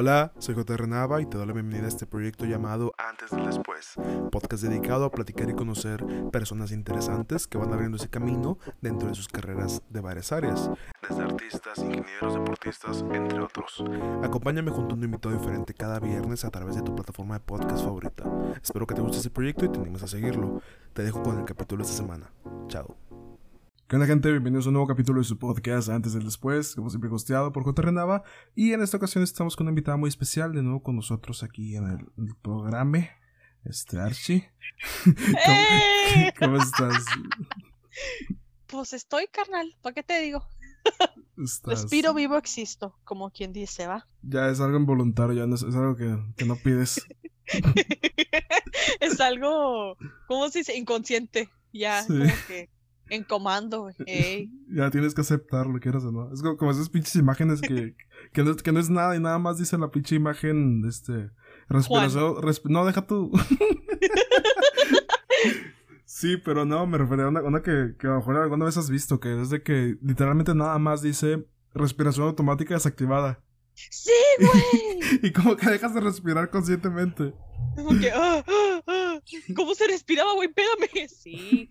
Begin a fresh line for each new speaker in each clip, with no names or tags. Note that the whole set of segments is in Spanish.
Hola, soy J. Nava y te doy la bienvenida a este proyecto llamado Antes del Después, podcast dedicado a platicar y conocer personas interesantes que van abriendo ese camino dentro de sus carreras de varias áreas, desde artistas, ingenieros, deportistas, entre otros. Acompáñame junto a un invitado diferente cada viernes a través de tu plataforma de podcast favorita. Espero que te guste este proyecto y te animes a seguirlo. Te dejo con el capítulo de esta semana. Chao. ¿Qué onda gente? Bienvenidos a un nuevo capítulo de su podcast Antes del Después, como siempre costeado por J. Renava. Y en esta ocasión estamos con una invitada muy especial, de nuevo con nosotros aquí en el, programa. Este, Archie.
¡Eh!
¿Cómo, estás?
Pues estoy, carnal, ¿para qué te digo? Respiro vivo, existo, como quien dice, ¿va?
Ya es algo involuntario, ya no es, algo que, no pides.
es algo, ¿cómo se dice? Inconsciente, ya, como que en comando,
Ya tienes que aceptarlo, quieras o no. Es como, esas pinches imágenes que, que, no, que no es nada y nada más dice la pinche imagen, este, respiración, no, deja tú. sí, pero no, me refería a una, que, que a lo mejor alguna vez has visto, que es de que literalmente nada más dice respiración automática desactivada.
Sí, güey.
y como que dejas de respirar conscientemente.
Como que, ah, ah, ah. ¿cómo se respiraba, güey? Pégame. Sí.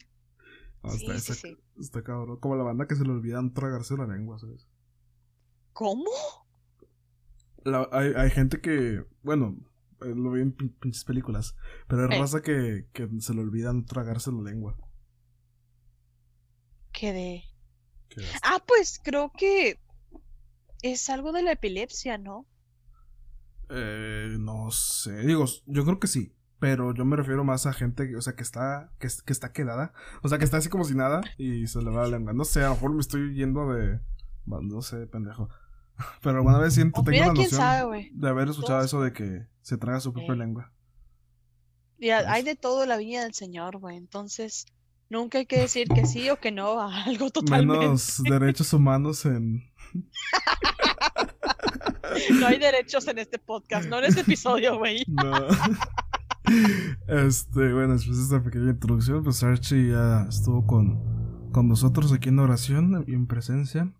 Está, cabrón. Como la banda que se le olvidan tragarse la lengua, ¿sabes?
¿Cómo?
hay, hay, gente que, bueno, eh, lo vi en pinches películas, pero hay raza que, que se le olvidan tragarse la lengua.
¿Qué de? ah, pues creo que es algo de la epilepsia, ¿no?
Eh, no sé, digo, yo creo que sí. Pero yo me refiero más a gente, o sea, que está, que, que está quedada. O sea, que está así como si nada y se le va la lengua. No sé, a lo mejor me estoy yendo de. No sé, pendejo. Pero alguna vez siento, tengo la noción de haber escuchado eso de que se traga su propia lengua.
Ya, hay de todo la viña del Señor, güey. Entonces, nunca hay que decir que sí o que no a algo totalmente.
Menos derechos humanos en.
no hay derechos en este podcast, no en este episodio, güey. No.
Este, bueno, después de esta pequeña introducción, pues Archie ya estuvo con, con nosotros aquí en oración y en presencia.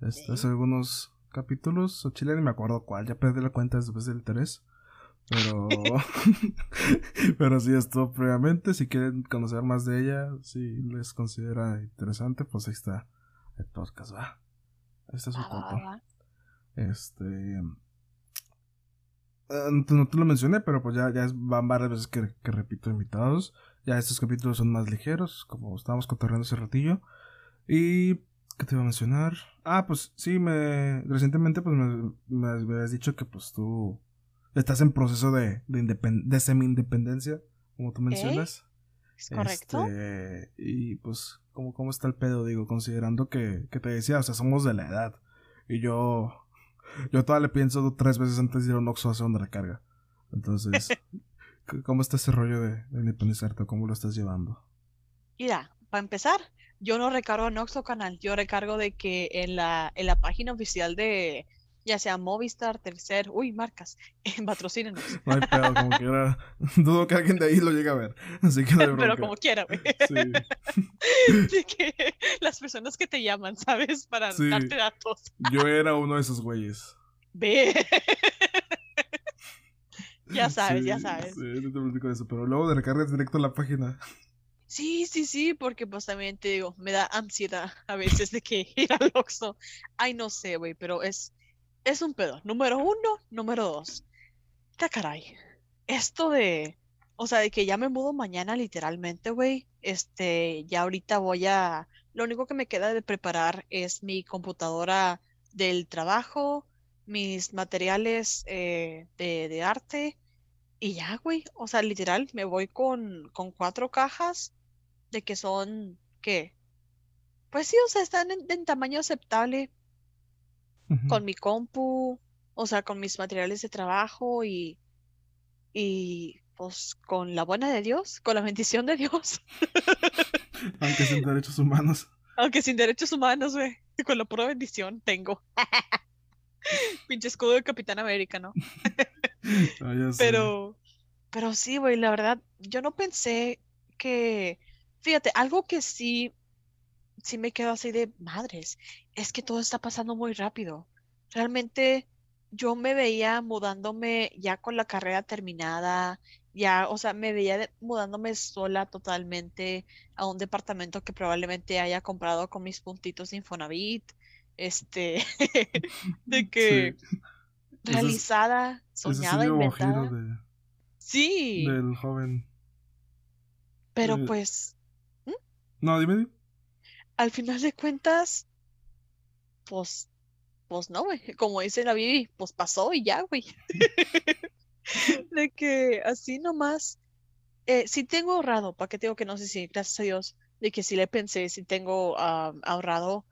Este, hace algunos capítulos, o Chile ni me acuerdo cuál, ya perdí la cuenta después del 3. Pero, pero sí estuvo previamente. Si quieren conocer más de ella, si les considera interesante, pues ahí está el podcast, va. Ahí está su copa. Este, Ah, no te lo mencioné, pero pues ya, ya van varias veces que, repito invitados. Ya estos capítulos son más ligeros, como estábamos cotorreando hace ratillo. Y, ¿qué te iba a mencionar? Ah, pues sí, me recientemente pues me, me habías dicho que pues tú estás en proceso de, de, semi-independencia, como tú mencionas.
¿Es correcto?
Este, y pues, ¿cómo, ¿cómo está el pedo? Digo, considerando que, que te decía, o sea, somos de la edad. Y yo yo todavía le pienso tres veces antes de ir a un Oxxo a hacer una recarga. Entonces, ¿cómo está ese rollo de, de independizarte? ¿Cómo lo estás llevando?
Mira, para empezar, yo no recargo en Oxxo canal. Yo recargo de que en la, en la página oficial de, ya sea Movistar, Tercer, uy, marcas, patrocínenos.
No hay pedo, como quiera. Dudo que alguien de ahí lo llegue a ver. Así que no
Pero como quiera, güey. Sí. Que las personas que te llaman, ¿sabes? Para darte datos.
Yo era uno de esos güeyes.
Ve. ya sabes, ya sabes.
Sí, no te platico eso, pero luego de recargas directo a la página.
Sí, sí, sí, porque pues también te digo, me da ansiedad a veces de que ir al Oxxo. Ay, no sé, güey, pero es es un pedo. Número uno, número dos. ¡Qué caray! Esto de. O sea, de que ya me mudo mañana, literalmente, güey. Este, ya ahorita voy a. Lo único que me queda de preparar es mi computadora del trabajo, mis materiales eh, de, arte. Y ya, güey. O sea, literal, me voy con, con cuatro cajas de que son. ¿Qué? Pues sí, o sea, están en tamaño aceptable con mi compu, o sea, con mis materiales de trabajo y, y pues con la buena de Dios, con la bendición de Dios.
Aunque sin derechos humanos.
Aunque sin derechos humanos, güey. Con la pura bendición tengo. Pinche escudo de Capitán América, ¿no?
Ah,
pero, pero sí, güey, la verdad, yo no pensé que, fíjate, algo que sí sí me quedo así de madres. Es que todo está pasando muy rápido. Realmente yo me veía mudándome ya con la carrera terminada, ya, o sea, me veía de- mudándome sola totalmente a un departamento que probablemente haya comprado con mis puntitos de Infonavit, este, de que
Sí.
Realizada,
es
soñada, inventada.
de,
Sí,
del joven.
pero
eh,
pues
No, dime.
Al final de cuentas, pues, pues no, güey. Como dice la Bibi, pues pasó y ya, güey. De que así nomás. Eh, sí tengo ahorrado, ¿para qué te digo que no sé si, gracias a Dios, de que sí le pensé, sí tengo ah, ahorrado,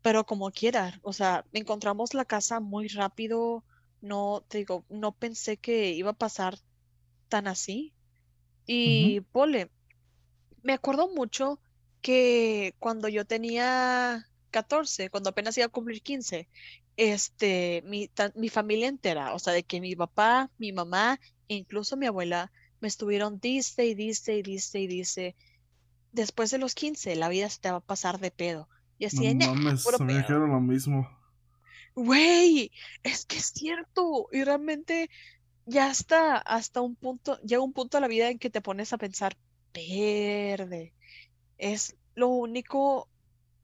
pero como quiera, o sea, encontramos la casa muy rápido, no, te digo, no pensé que iba a pasar tan así. Y, pole, me acuerdo mucho que cuando yo tenía 14, cuando apenas iba a cumplir 15, este, mi, ta- mi familia entera, o sea, de que mi papá, mi mamá, e incluso mi abuela, me estuvieron dice y dice y dice y dice, después de los 15, la vida se te va a pasar de pedo. Y así,
No
"Nah,
mames,
puro
me
pedo".
dijeron lo mismo.
Güey, es que es cierto. Y realmente ya hasta, hasta un punto, llega un punto de la vida en que te pones a pensar, verde, es lo único,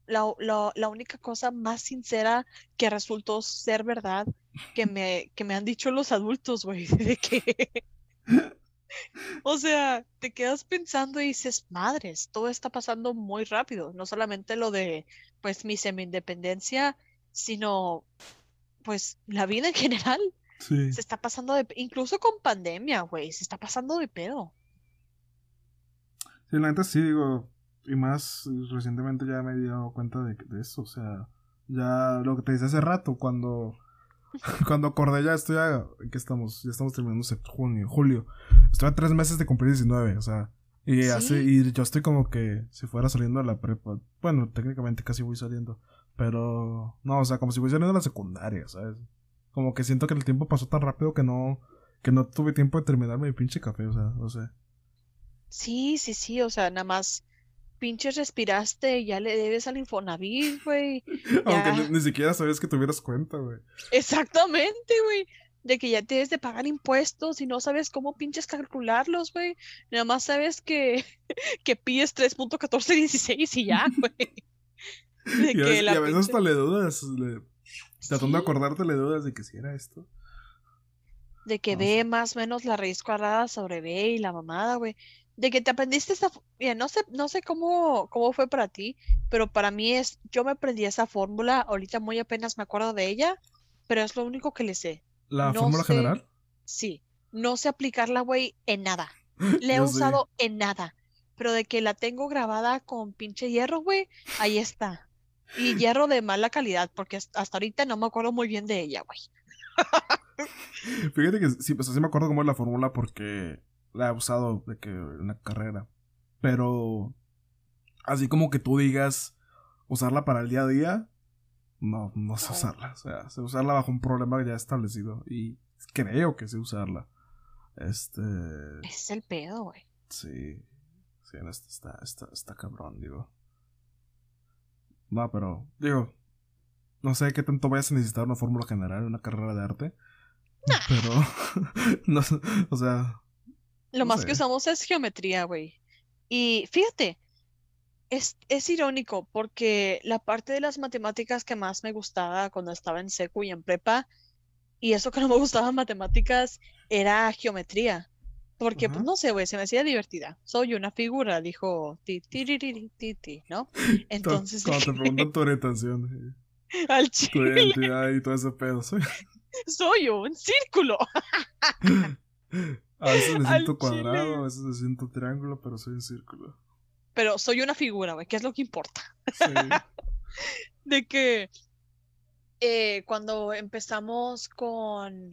la, la- la única cosa más sincera que resultó ser verdad que me, que me han dicho los adultos, güey, de que, o sea, te quedas pensando y dices, madres, todo está pasando muy rápido, no solamente lo de, pues, mi semi-independencia, sino, pues, la vida en general
Sí.
se está pasando de, incluso con pandemia, güey, se está pasando de pedo.
Sí, la neta sí, digo. Y más eh, recientemente ya me he dado cuenta de, de eso. O sea, ya lo que te decía hace rato, cuando. Cuando acordé ya estoy a. ¿Qué estamos? Ya estamos terminando junio, julio. Estoy a tres meses de cumplir 19, o sea. Y
Sí.
y yo estoy como que si fuera saliendo de la prepa. Bueno, técnicamente casi voy saliendo. Pero. No, o sea, como si voy saliendo de la secundaria, ¿sabes? Como que siento que el tiempo pasó tan rápido que no. Que no tuve tiempo de terminarme mi pinche café, o sea, no sé.
Sí, sí, sí, o sea, nada más pinches respiraste y ya le debes al Infonavit, güey.
Aunque ni, ni siquiera sabías que tuvieras cuenta, güey.
Exactamente, güey. De que ya tienes de pagar impuestos y no sabes cómo pinches calcularlos, güey. Nada más sabes que, que pides 3.1416 y ya, güey. De
Y a
que
veces, y a veces
pinche-
hasta le dudas. Le, tratando de
Sí,
acordarte le dudas de que si era esto.
de que
No
ve más o menos la raíz cuadrada sobre B y la mamada, güey. De que te aprendiste esa... Mira, no sé, no sé cómo, cómo fue para ti, pero para mí es... Yo me aprendí esa fórmula, ahorita muy apenas me acuerdo de ella, pero es lo único que le sé.
¿La
No
fórmula
sé.
general?
Sí, no sé aplicarla, güey, en nada. Le he
sí.
usado en nada, pero de que la tengo grabada con pinche hierro, güey, ahí está. Y hierro de mala calidad, porque hasta hasta ahorita no me acuerdo muy bien de ella, güey.
Fíjate que sí, pues así me acuerdo cómo es la fórmula porque la he usado de que en la carrera. Pero así como que tú digas usarla para el día a día, no, no sé usarla. O sea, sé usarla bajo un problema ya establecido. Y creo que sé usarla. Este.
Es el pedo, güey.
Sí. Sí, no, está, está, está, está cabrón, digo. No, pero, digo, no sé qué tanto vayas a necesitar una fórmula general en una carrera de arte. Pero, no o sea,
Lo
No
más que usamos es geometría, güey. Y fíjate, es, es irónico porque la parte de las matemáticas que más me gustaba cuando estaba en secu y en prepa, y eso que no me gustaba en matemáticas, era geometría. Porque, pues no sé, güey, se me hacía divertida. Soy una figura, dijo ti, tiririri, ti, ti, ¿no? Entonces,
cuando te preguntan tu orientación,
al
tu
chile,
identidad y todo ese pedo, soy-
soy un círculo.
A veces me siento
chile.
cuadrado, a veces me siento triángulo, pero soy un círculo.
Pero soy una figura, güey, que es lo que importa.
Sí.
de que eh, cuando empezamos con,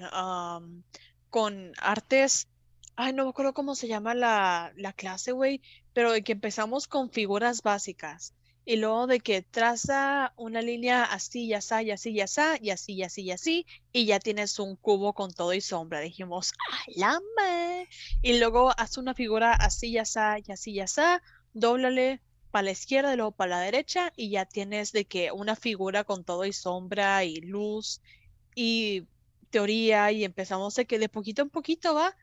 con artes, ay, no me acuerdo cómo se llama la, la clase, güey, pero de que empezamos con figuras básicas y luego de que traza una línea así, y así, y así, y así, y así, y así, y así, y ya tienes un cubo con todo y sombra. Dijimos, ¡ay, la ma-". Y luego haz una figura así, y así, y así, y así, dóblale para la izquierda y luego para la derecha y ya tienes de que una figura con todo y sombra y luz y teoría y empezamos de que de poquito en poquito va,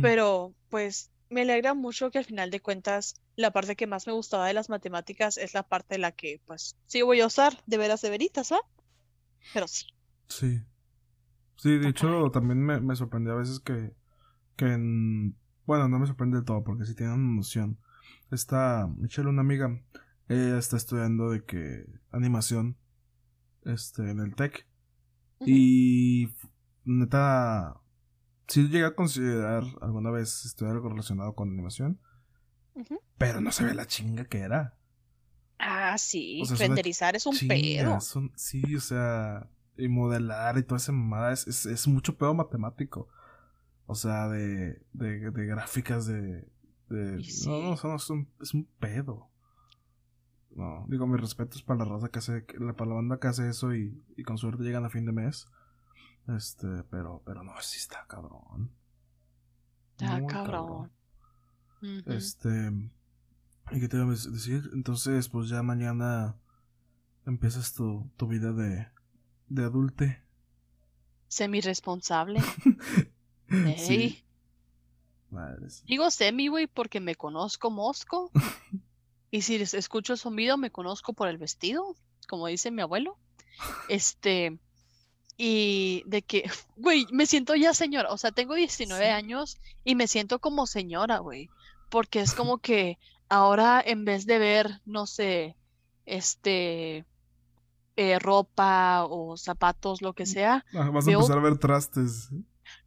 pero pues me alegra mucho que al final de cuentas la parte que más me gustaba de las matemáticas es la parte de la que pues sí voy a usar de veras de veritas, ¿va? Pero sí.
Sí. Sí, de
Ah,
hecho, también me, me sorprendió a veces que, que en... Bueno, no me sorprende todo, porque sí tienen una noción. Esta, Michelle, una amiga, ella está estudiando de que animación, este, en el TEC. Y neta, sí llegué a considerar alguna vez estudiar algo relacionado con animación, pero no se ve la chinga que era.
Ah, sí,
O sea, es una
renderizar es un
Chinga,
pedo.
sí, o sea, y modelar y toda esa mamada es, es, es mucho pedo matemático. O sea, de, de, de gráficas de... de
Y
No, no,
sí.
son- es, un, es un pedo. No, digo, mis respetos para la raza que hace, para la banda que hace eso y, y con suerte llegan a fin de mes. Este, pero, pero no, sí está cabrón.
Está
Muy
cabrón.
Este. ¿Y qué te iba a decir? Entonces, pues ya mañana empiezas tu, tu vida de, de adulte.
Semi-responsable.
Sí. Madres.
Digo semi, güey, porque me conozco mosco. Y si escucho zumbido, me conozco por el vestido, como dice mi abuelo. Este, y de que, güey, me siento ya señora. O sea, tengo 19
Sí.
años y me siento como señora, güey. Porque es como que ahora en vez de ver, no sé, este, eh, ropa o zapatos, lo que sea,
Ah, vas a empezar a ver trastes.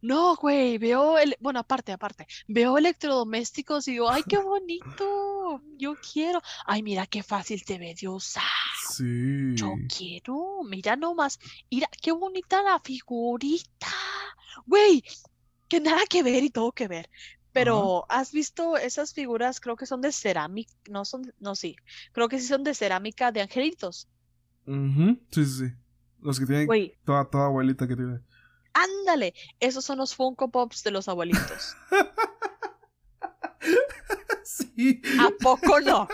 no, güey, veo el, bueno, aparte, aparte, veo electrodomésticos y digo, ay, qué bonito, yo quiero. Ay, mira qué fácil te ve usar.
Sí.
Yo quiero, mira nomás, mira qué bonita la figurita. Güey, que nada que ver y todo que ver. Pero, ¿has visto esas figuras? Creo que son de cerámica, no son, no, sí, creo que sí son de cerámica de angelitos.
Ujú, Sí, sí, sí. Los que tienen
Güey,
toda, toda abuelita que tiene.
ándale, esos son los Funko Pops de los abuelitos. ¿A poco no?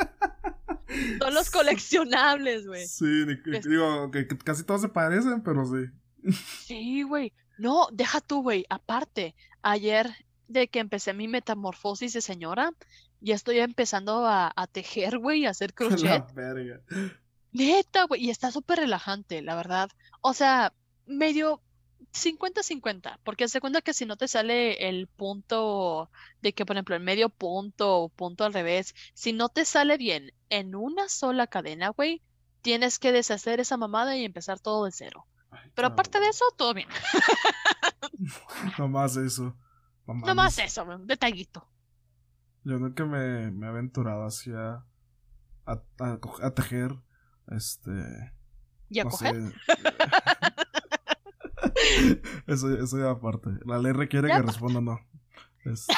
Son los coleccionables, güey.
Sí,
Es-
digo que, que casi todos se parecen, pero sí.
Sí, güey. No, deja tú, güey. Aparte, ayer de que empecé mi metamorfosis de señora, ya estoy empezando a, a tejer, güey, a hacer
La
crochet.
verga.
Neta, güey. Y está súper relajante, la verdad. O sea, medio 50-50, porque se cuenta que si no te sale el punto de que, por ejemplo, el medio punto o punto al revés, si no te sale bien en una sola cadena, güey, tienes que deshacer esa mamada y empezar todo de cero.
Ay,
Pero aparte de eso, todo bien.
Nomás eso. No
Nomás
mames.
eso, un detallito.
Yo nunca me, me he aventurado así a, tejer. Este.
¿Y a
no
coger?
sé. eso, eso ya aparte. La ley requiere que responda no. Este.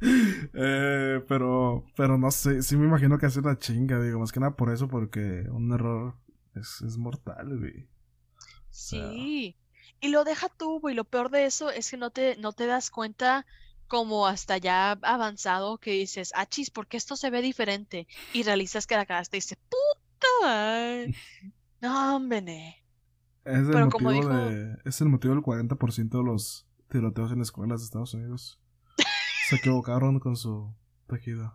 eh, pero, pero no sé, sí me imagino que hace una chinga, digo, más que nada por eso, porque un error es, es mortal, güey. sea.
Sí. Y lo deja tú, güey. Lo peor de eso es que no te, no te das cuenta como hasta ya avanzado que dices, ah, chis, ¿por qué esto se ve diferente? Y realizas que la cagaste y dices, puta. madre". No, hombre. Ne".
Es el
Pero como
motivo
dijo-
de, es el motivo del 40% de los tiroteos en escuelas de Estados Unidos. Se equivocaron con su tejido.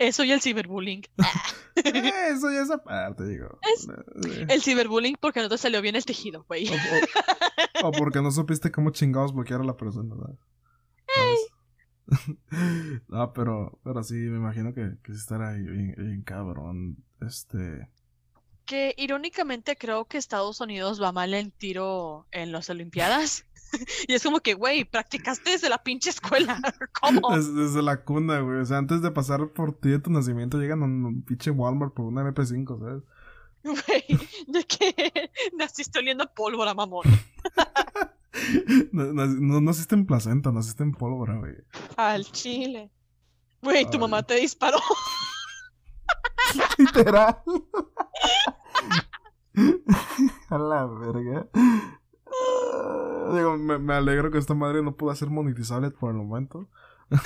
Eso y el ciberbullying.
Eh, eso ya es aparte, digo.
Es-
Eh,
El ciberbullying porque no te salió bien el tejido, güey.
O, o- o porque no supiste cómo chingados bloquear a la persona. ¿Sabes? no, pero, pero sí, me imagino que, que estará bien, bien cabrón. Este.
Que irónicamente creo que Estados Unidos va mal en tiro en las Olimpiadas. Y es como que, güey, practicaste desde la pinche escuela. ¿Cómo?
des- desde la cuna, güey. O sea, antes de pasar por ti de tu nacimiento, llegan a un pinche Walmart por una MP5, ¿sabes?
Güey, de que naciste oliendo pólvora, mamón.
No, no, no naciste en placenta, naciste en pólvora, güey.
Al chile. Güey, tu
Ay.
mamá te disparó.
Literal. A la verga. Digo, me, me alegro que esta madre no pueda ser monetizable por el momento.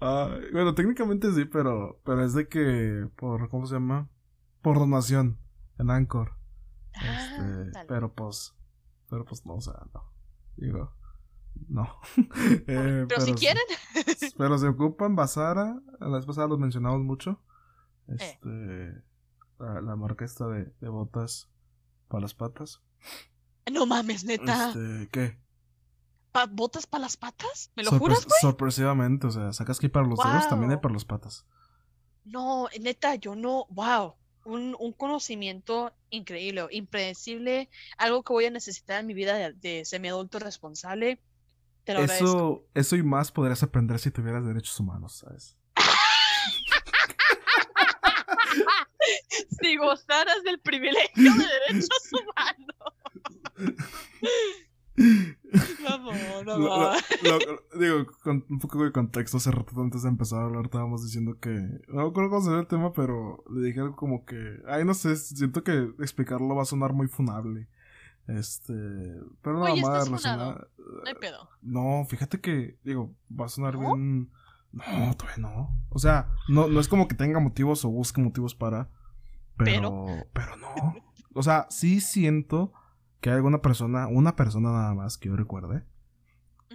Ay, bueno, técnicamente sí, pero, pero es de que por, ¿cómo se llama? por donación en Anchor.
Ah,
Este, pero pues, pero pues no, o sea, no. Digo, no. Eh,
pero, si quieren,
Pero se ocupan Basara, la vez pasada los mencionamos mucho.
Eh.
Este, la, la marca esta de, de botas para las patas.
no mames, neta.
Este, ¿qué?
Pa- ¿Botas para las patas? ¿Me lo
Sorpre-
juras, güey?
Sorpresivamente, o sea, sacas que para los dedos también hay para las patas.
No, neta, yo no, wow, un, un conocimiento increíble, impredecible, algo que voy a necesitar en mi vida de, de semiadulto responsable. Te lo agradezco.
Eso, eso y más podrías aprender si tuvieras derechos humanos, ¿sabes?
Si gozaras del privilegio de derechos humanos. Vamos,
Lo-
no,
lo- lo- digo, con un poco de contexto, hace rato antes de empezar a hablar estábamos diciendo que... No me acuerdo cómo se ve el tema, pero le dije algo como que... Ay, no sé, siento que explicarlo va a sonar muy funable. Este... Pero nada
Oye,
más relacionado...
no hay pedo.
No, fíjate que, digo, va a sonar
¿No?
bien... No, todavía no. O sea, no, no es como que tenga motivos o busque motivos para... Pero... Pero no. O sea, sí siento que hay alguna persona, una persona nada más que yo recuerde,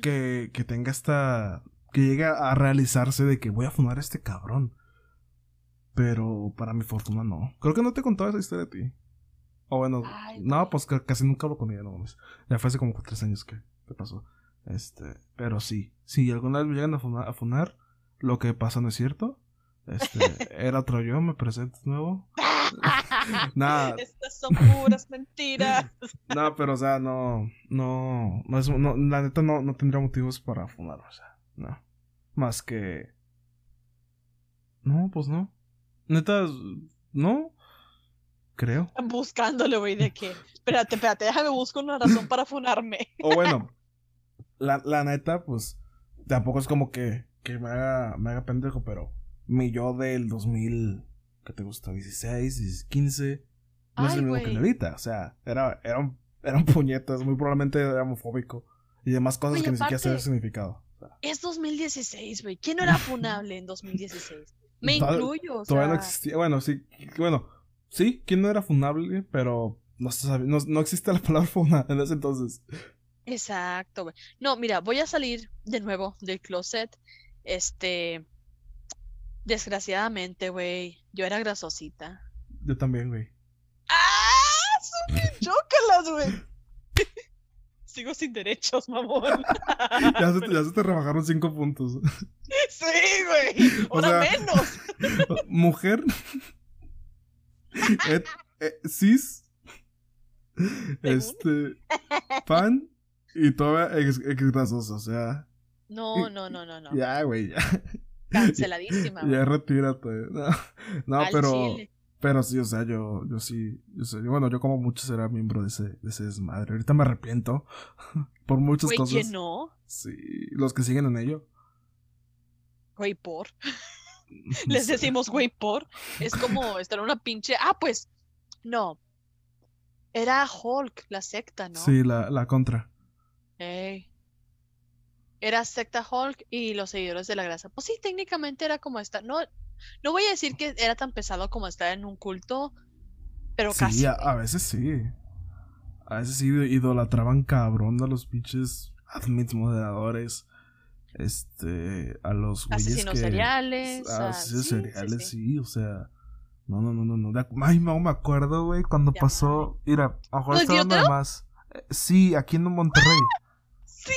que, que tenga esta... Que llegue a realizarse de que voy a fundar a este cabrón. Pero para mi fortuna no. Creo que no te he contado esa historia a ti. O bueno,
Ay,
no, pues ca- casi nunca hablo con ella, no mames. Ya fue hace como tres años que, que pasó. Este, pero sí, si alguna vez me llegan a funar, a funar, lo que pasa no es cierto. Este, era otro yo, me presento nuevo. Nada,
Estas son puras mentiras.
no, pero o sea, no, no, no es, no, la neta no, no tendría motivos para fumar, o sea, no. Más que... No, pues no. Neta, no. Creo.
Buscándole, güey, de que. Espérate, espérate, déjame buscar una razón para funarme.
O bueno, la, la neta, pues, tampoco es como que, que me, haga, me haga pendejo, pero mi yo del 2000, ¿qué te gusta? 16, 15, no es
Ay,
el mismo que el de ahorita, o sea, era, era, un, era un puñetas, muy probablemente era homofóbico y demás cosas
Oye,
que ni siquiera
aparte-
el significado. O sea,
Es 2016, güey. ¿Quién no era funable en 2016? Me incluyo, o
Todavía no existía, bueno, sí, bueno, sí, ¿quién no era funable? Pero no, se sabe- no, no existe la palabra funa en ese entonces.
Exacto, güey. No, mira, voy a salir de nuevo del closet. Este, desgraciadamente, güey, yo era grasosita.
Yo también, güey.
¡Ah! ¡Súper chócalas, güey! Sigo sin derechos, mamón.
Ya se, te- ya se te rebajaron cinco puntos.
Sí, güey.
O
Ahora
sea-
menos.
Mujer. et- eh, cis. Este. Pan. Y todavía ex, ex grasoso, o sea.
No, no, no, no, no.
Ya, güey, ya.
Canceladísima.
Ya retírate. No, no, pero.
chile.
Pero sí, o sea, yo, yo sí, yo sé, bueno, yo como mucho será miembro de ese, de ese desmadre. Ahorita me arrepiento por muchas
Güey,
cosas.
¿quién no?
Sí, los que siguen en ello.
Güey, por. Les decimos güey por. Es como estar en una pinche. Ah, pues. No. Era Hulk, la secta, ¿no?
Sí, la, la contra.
Ey. Era secta Hulk y los seguidores de la grasa. Pues sí, técnicamente era como esta. No, no voy a decir que era tan pesado como estar en un culto, pero
Sí,
casi.
a, a veces sí. A veces sí idolatraban cabrón a los pinches admins moderadores. Este, a los güeyes
Asesinos
que...
seriales.
a asesinos
sí, sí,
seriales,
sí.
sí, o sea... No, no, no, no, no. Ay, no me acuerdo, güey, cuando
Ya,
pasó... Mira, a lo mejor
¿Lo
está hablando de
idiota?
más. Eh, Sí, aquí en Monterrey.
¡Sí!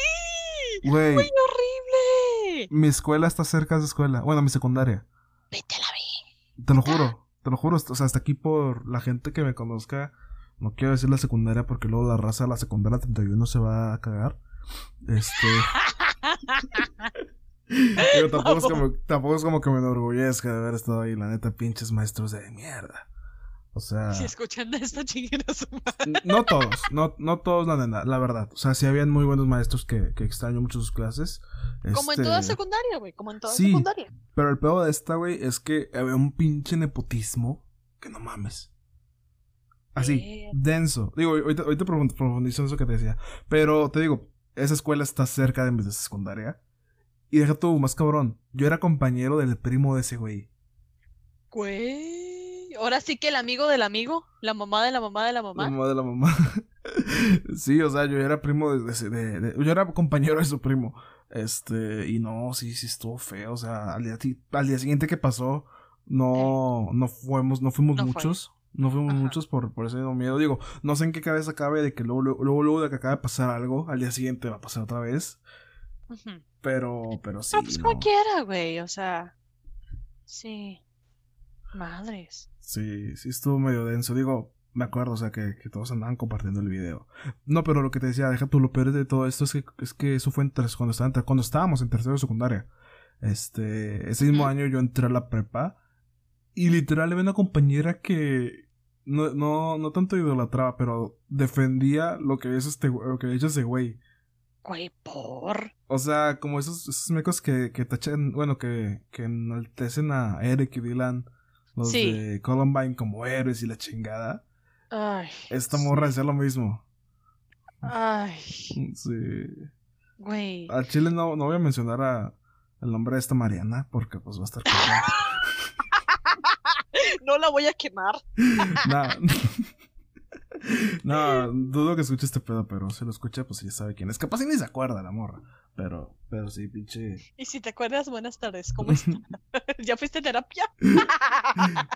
Güey,
¡Güey, horrible!
mi escuela está cerca de esa escuela. Bueno, mi secundaria.
Vete a la vi.
Te lo juro, te lo juro. O sea, hasta aquí por la gente que me conozca. No quiero decir la secundaria porque luego la raza de la secundaria 31 se va a cagar. Este. Digo, tampoco, es como, tampoco es como que me enorgullezca de haber estado ahí, la neta, pinches maestros de mierda. O sea,
Si escuchan esta chingada su madre.
no todos, no, no todos, la, nena, la verdad. O sea, sí habían muy buenos maestros que, que extraño mucho sus clases.
Como en
Este,
toda secundaria, güey. Como en toda
Sí.
secundaria.
Pero el peor de esta, güey, es que había un pinche nepotismo que no mames. Así, denso. Digo, ahorita, ahorita profund- profundizo en eso que te decía. Pero te digo, esa escuela está cerca de mi secundaria. Y deja tú, más cabrón. Yo era compañero del primo de ese güey.
Güey. Ahora sí que el amigo del amigo, la mamá de la mamá de la
La
mamá.
mamá de la mamá. sí, o sea, yo era primo de, de- de- de- Yo era compañero de su primo. Este, y no, sí, sí estuvo feo. O sea, al día, ti- al día siguiente que pasó, no, no fuimos, no fuimos
No
muchos. No fuimos
Ajá.
muchos por, por ese mismo miedo. Digo, no sé en qué cabeza cabe de que luego, luego, luego, de que acaba de pasar algo, al día siguiente va a pasar otra vez. Pero, pero sí.
Pues
no.
cualquiera, güey, o sea. Sí. Madres.
Sí, sí estuvo medio denso. Digo, me acuerdo, o sea, que, que todos andaban compartiendo el video. No, pero lo que te decía, deja tú lo peor de todo esto es que, es que eso fue en cuando, estaba en cuando estábamos en tercero de secundaria. Este, ese mismo año yo entré a la prepa y literal había una compañera que no, no, no tanto idolatraba, pero defendía lo que hizo este, lo que ese güey.
Güey, por.
O sea, como esos, esos mecos que, que tachan, bueno, que, que enaltecen a Eric y Dylan, los
Sí.
de Columbine como héroes y la chingada.
Ay.
Esta
sí.
morra decía lo mismo.
Ay.
Sí.
Güey.
Al chile no, no voy a mencionar a, el nombre de esta Mariana, porque pues va a estar.
No la voy a quemar.
no. no, dudo que escuche este pedo, pero si lo escucha, pues ya sabe quién es. Capaz ni se acuerda la morra. Pero, pero sí, pinche.
Y si te acuerdas, buenas tardes. ¿Cómo estás? ¿Ya fuiste a terapia?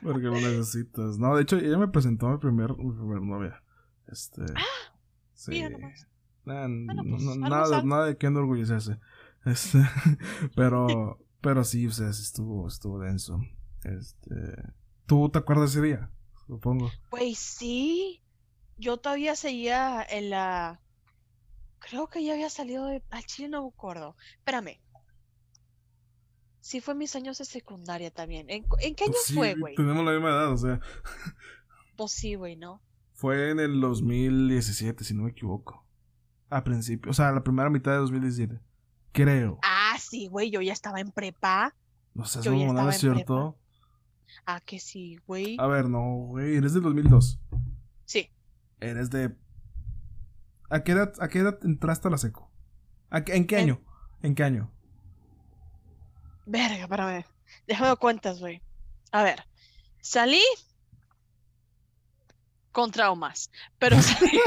Porque lo necesitas. No, de hecho, ella me presentó a mi primer, mi primer novia. Este. Sí.
mira nomás.
Nah,
Bueno, pues,
no- nada, nada de qué enorgullecerse. Este. pero, pero sí, o sea, sí estuvo, estuvo denso. Este. ¿Tú te acuerdas de ese día? Supongo.
Güey, sí. Yo todavía seguía en la. Creo que ya había salido de. Al chile no me acuerdo. Espérame. Sí, fue mis años de secundaria también. ¿En, ¿en qué año
Pues sí,
fue, güey?
Tenemos la misma edad, o sea.
Pues sí, güey, ¿no?
Fue en el 2017, si no me equivoco. A principio, o sea, la primera mitad de 2017. Creo.
Ah, sí, güey, yo ya estaba en prepa.
No sé,
estaba
es cierto.
Ah, que sí, güey.
A ver, no, güey, eres del 2002.
Sí.
Eres de. ¿A qué edad, a qué edad entraste a la seco? ¿A qué- ¿En qué
En-
año? ¿En qué año?
Verga, para ver. Déjame cuentas, güey. A ver. Salí con traumas. Pero salí.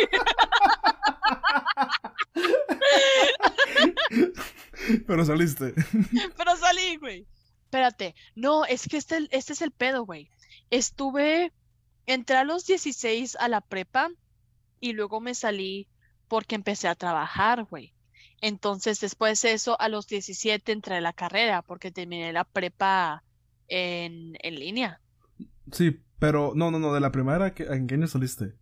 Pero saliste.
Pero salí, güey. Espérate. No, es que este, este es el pedo, güey. Estuve. Entré a los 16 a la prepa y luego me salí porque empecé a trabajar, güey. Entonces, después de eso, a los 17 entré a la carrera porque terminé la prepa en, en línea.
Sí, pero no, no, no, de la primera, ¿qué- ¿en qué año saliste?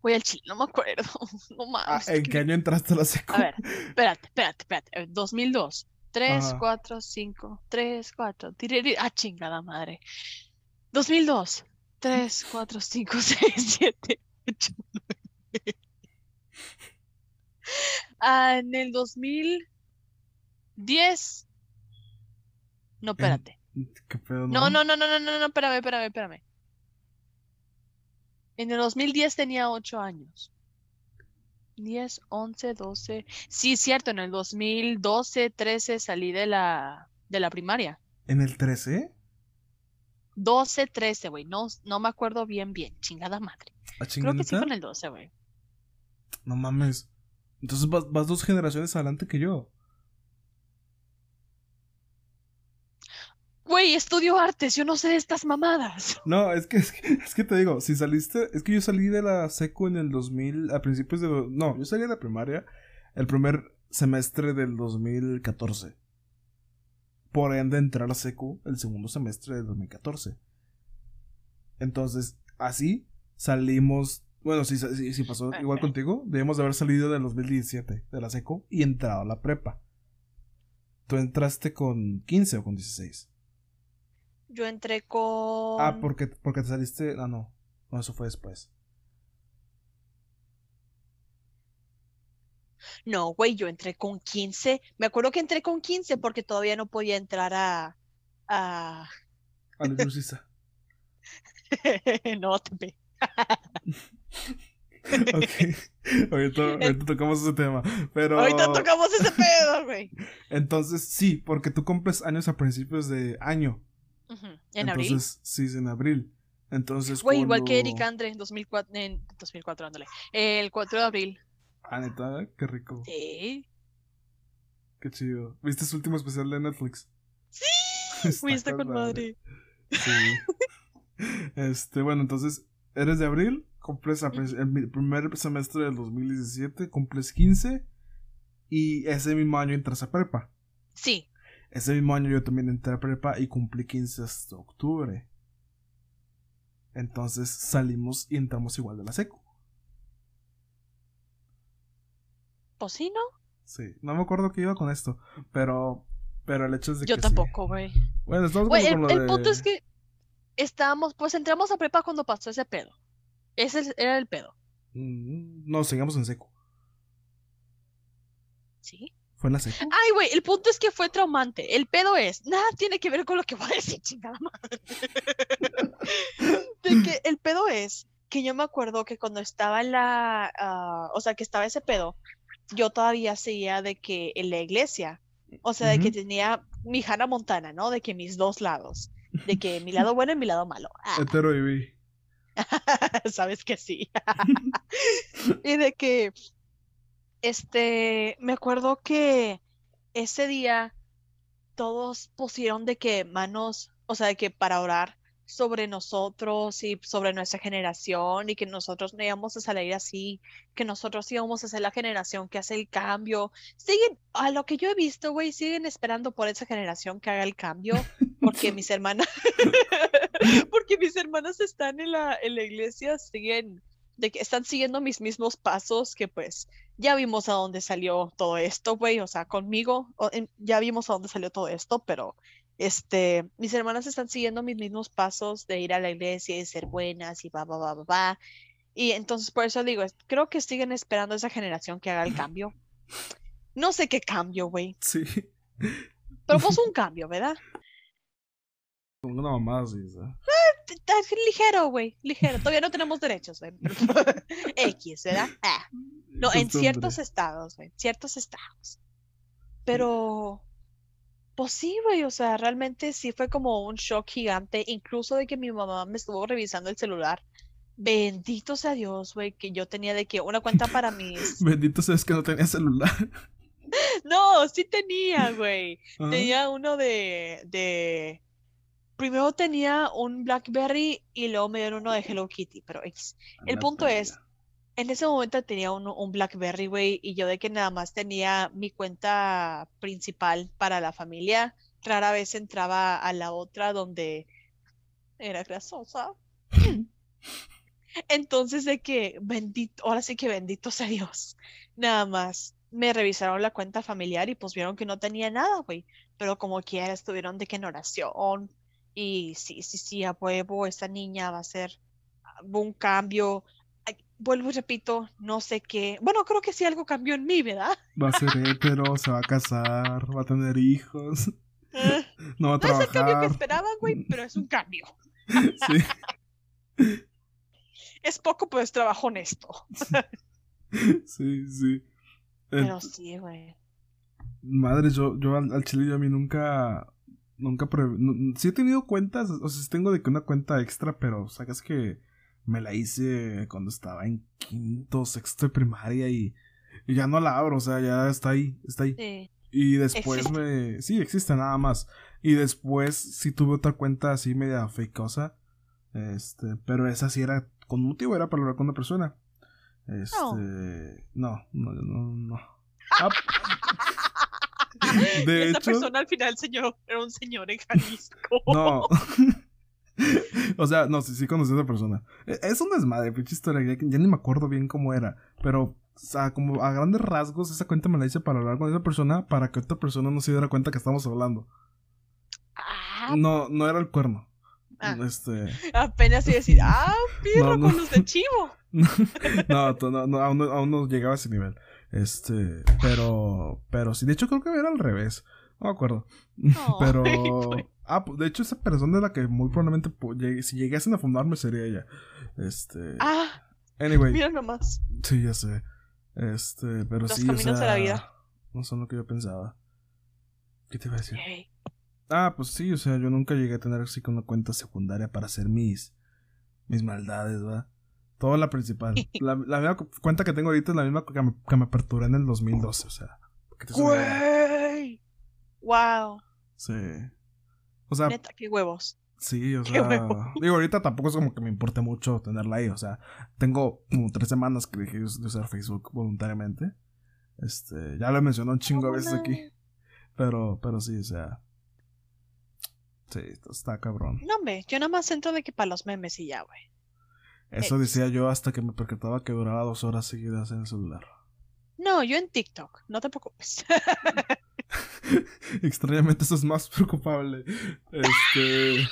Güey, al chile no me acuerdo. No
Ah,
mames.
¿En qué año entraste a la seco?
A ver, espérate, espérate, espérate. Eh, 2002. 3,
Ajá.
4, 5, 3, 4. tiriri- Ah, chingada madre. 2002. 3, 4, 5, 6, 7, 8, 9. Ah, en el 2010. No, espérate.
¿Qué pedo,
No, no, no, no, no, no, no, espérame, espérame, espérame. En el 2010 tenía 8 años. 10, 11, 12. Sí, cierto, en el 2012, 13 salí de la, de la primaria.
¿En el 13?
12, 13, güey. No, no me acuerdo bien, bien. Chingada madre.
¿A
Creo que sí fue en el 12, güey.
No mames. Entonces vas, vas dos generaciones adelante que yo.
Güey, estudio artes, yo no sé de estas mamadas.
No, es que, es que, es que te digo, si saliste, es que yo salí de la seco en el 2000, a principios de, no, yo salí de la primaria el primer semestre del 2014. Por ende, entré a la seco el segundo semestre del 2014. Entonces, así salimos, bueno, si, si, si pasó igual contigo, debemos de haber salido del 2017 de la seco y entrado a la prepa. ¿Tú entraste con 15 o con 16?
Yo entré con...
Ah, porque, porque te saliste. Ah, no. No, eso fue después.
No, güey, yo entré con 15. Me acuerdo que entré con 15 porque todavía no podía entrar a... a...
A la
no, te
ok. Ahorita, ahorita tocamos ese tema. Pero.
Ahorita tocamos ese pedo, güey.
Entonces, sí, porque tú cumples años a principios de año.
En abril.
Entonces, sí, en abril. Entonces,
Güey, igual que Eric Andre en 2004, en 2004, ándale. El 4 de abril.
Ah, neta, qué rico.
Sí.
Qué chido. ¿Viste su último especial de Netflix?
Sí.
Está
está con madre.
Sí. este, bueno, entonces, eres de abril, cumples el primer semestre del 2017, cumples 15 y ese mismo año entras a prepa.
Sí.
Ese mismo año yo también entré a prepa y cumplí 15 hasta octubre. Entonces salimos y entramos igual de la seco.
Pues sí, ¿no?
Sí, no me acuerdo qué iba con esto, pero pero el hecho es de
Yo
que sí.
tampoco, güey.
Bueno, estamos como
el,
con lo
el
de-
punto es que estábamos, pues entramos a prepa cuando pasó ese pedo. Ese es- era el pedo.
Mm, No, seguimos en seco.
¿Sí?
¿Fue en la seco?
Ay, güey, el punto es que fue traumante. El pedo es, nada tiene que ver con lo que voy a decir, chingada madre. De que el pedo es que yo me acuerdo que cuando estaba en la, ah, o sea, que estaba ese pedo, yo todavía seguía de que en la iglesia, o sea, de que tenía mi Hannah Montana, ¿no? De que mis dos lados, de que mi lado bueno y mi lado malo. Ah,
Hetero y bi.
sabes que sí. y de que, este, me acuerdo que ese día todos pusieron de que manos, o sea, de que para orar sobre nosotros y sobre nuestra generación y que nosotros no íbamos a salir así, que nosotros íbamos a ser la generación que hace el cambio. Siguen, a lo que yo he visto, güey, siguen esperando por esa generación que haga el cambio, porque mis hermanas, porque mis hermanas están en la, en la iglesia, siguen, de que están siguiendo mis mismos pasos, que pues ya vimos a dónde salió todo esto, güey, o sea, conmigo, o- en- ya vimos a dónde salió todo esto, pero este, mis hermanas están siguiendo mis mismos pasos de ir a la iglesia y ser buenas y va, va, va, va, va. Y entonces por eso digo, creo que siguen esperando a esa generación que haga el cambio. No sé qué cambio, güey,
Sí.
pero pues un cambio, ¿verdad?
Una o sea.
T- t- Ligero, güey, ligero. Todavía no tenemos derechos, güey. X, ¿verdad? Ah. No, en ciertos estados, güey, ciertos estados. Pero, pues sí, güey, o sea, realmente sí fue como un shock gigante, incluso de que mi mamá me estuvo revisando el celular. Bendito sea Dios, güey, que yo tenía de que una cuenta para mis...
Bendito seas que no tenía celular.
No, sí tenía, güey.
Ajá.
Tenía uno de, de... Primero tenía un BlackBerry y luego me dieron uno de Hello Kitty, pero X.
A
El punto es. En ese momento tenía un, un BlackBerry, güey, y yo de que nada más tenía mi cuenta principal para la familia. Rara vez entraba a la otra donde era grasosa. Entonces de que bendito, ahora sí que bendito sea Dios. Nada más me revisaron la cuenta familiar y pues vieron que no tenía nada, güey. Pero como quiera estuvieron de que en oración. Y sí, sí, sí, a huevo, esta niña va a ser ah, un cambio. Ay, Vuelvo y repito, no sé qué. Bueno, creo que sí algo cambió en mí, ¿verdad?
Va a ser hetero, se va a casar, va a tener hijos,
Eh,
no va a
No es el cambio que
trabajar.
esperaba, güey, pero es un cambio.
Sí,
Es poco, pero es trabajo honesto.
sí, sí. Eh,
Pero sí, güey.
Madre, yo, yo al, al chile yo a mí nunca, nunca, pre- no- sí he tenido cuentas, o sea, sí tengo de que una cuenta extra, pero sacas que me la hice cuando estaba en quinto, sexto de primaria y, y ya no la abro, o sea, ya está ahí, está ahí.
Sí.
Y después
Existe.
me, sí, existe nada más. Y después sí tuve otra cuenta así media fakeosa, este, pero esa sí era con motivo, era para hablar con una persona. Este,
Oh.
no, no, no, no. Ah,
Y
de
esa
hecho,
persona al final señor, era un señor en Jalisco.
no. o sea, no, sí, sí conocí a esa persona. E- Es un desmadre, pinche historia. Ya, ya ni me acuerdo bien cómo era. Pero, o sea, como a grandes rasgos, esa cuenta me la hice para hablar con esa persona para que otra persona no se diera cuenta que estamos hablando.
Ah,
No, no era el cuerno.
Ah.
Este.
apenas iba a decir, ah, pirro
No, no.
con los de chivo.
no, no, no, aún, no, aún no llegaba a ese nivel. Este. Pero. Pero sí, de hecho creo que era al revés. No me acuerdo. pero. Ah, pues, de hecho, esa persona de la que muy probablemente llegue- si llegasen a fundarme sería ella. Este.
Ah,
Anyway.
mira nomás.
Sí, ya sé. Este, pero
Los
sí, o
caminos de la vida.
No son lo que yo pensaba. ¿Qué te iba a decir? Ah, pues sí, o sea, yo nunca llegué a tener así como una cuenta secundaria para hacer mis mis maldades, ¿va? Toda la principal. La, la misma cuenta que tengo ahorita es la misma que me, que me aperturé en el 2012, o sea.
Güey. Wow.
Sí. O sea,
Neta, qué huevos.
sí, o sea. Digo, ahorita tampoco es como que me importe mucho tenerla ahí, o sea. Tengo como tres semanas que dejé de usar Facebook voluntariamente. Este, ya lo he mencionado un chingo a veces aquí. Pero, pero sí, o sea. Sí, está cabrón.
No, hombre, yo nada más entro de que para los memes y ya, güey.
Eso
Eh,
decía yo hasta que me percataba que duraba dos horas seguidas en el celular.
No, yo en TikTok, no te preocupes.
Extrañamente eso es más preocupable. Este.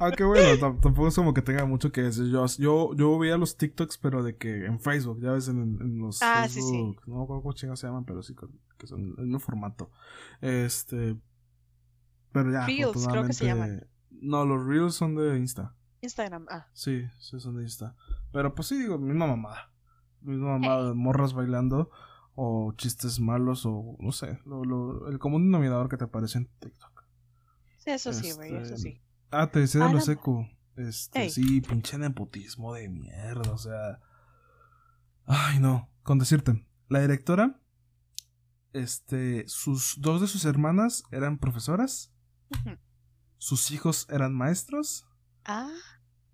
Aunque bueno, tam- tampoco es como que tenga mucho que decir. Yo, yo, yo veía los TikToks, pero de que en Facebook, ya ves, en, en los
Ah, sí, sí.
Facebook, no cómo chingados se llaman, pero sí que son el mismo formato. Este. Pero ya.
Reels, creo que se
afortunadamente- No, los Reels son de Insta.
Instagram, ah.
Sí, sí, son de Insta. Pero pues sí, digo, misma mamada. Misma mamada de morras bailando. O chistes malos, o no sé. Lo, lo- el común denominador que te aparece en TikTok.
Sí, eso sí, güey,
Este,
eso sí.
Ah, te decía de
Ah,
lo seco. Este,
Ey.
sí, pinche nepotismo de mierda, o sea. Ay, no. Con decirte, la directora, este, sus dos de sus hermanas eran profesoras, sus hijos eran maestros,
Ah,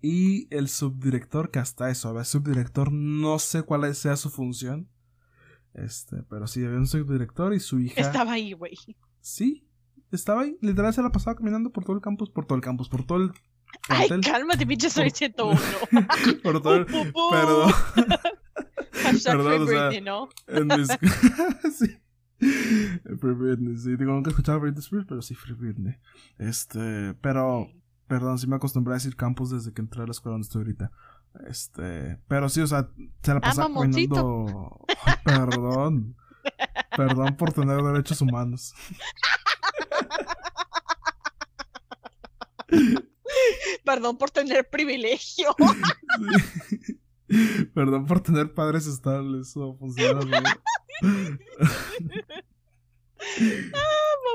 y el subdirector, que hasta eso, a ver, subdirector, no sé cuál sea su función. Este, pero sí, había un subdirector y su hija.
estaba ahí, güey.
Sí, estaba ahí. Literal se la pasaba caminando por todo el campus, por todo el campus, por todo el.
Ay,
plantel,
cálmate, pinche soy
Por-
101.
por todo el. Perdón. Perdón, o sea,
Britney, ¿no?
En mis... sí. Free Britney, sí. Digo, nunca he escuchado Britney Spears, pero sí Free Britney. Este, pero, perdón, sí me acostumbré a decir campus desde que entré a la escuela donde estoy ahorita. Este, pero sí, o sea, se la pasaba
mamoncito.
caminando. Perdón. Perdón por tener derechos humanos.
Perdón por tener privilegio.
Sí. Perdón por tener padres estables o funcionarios. ¿no?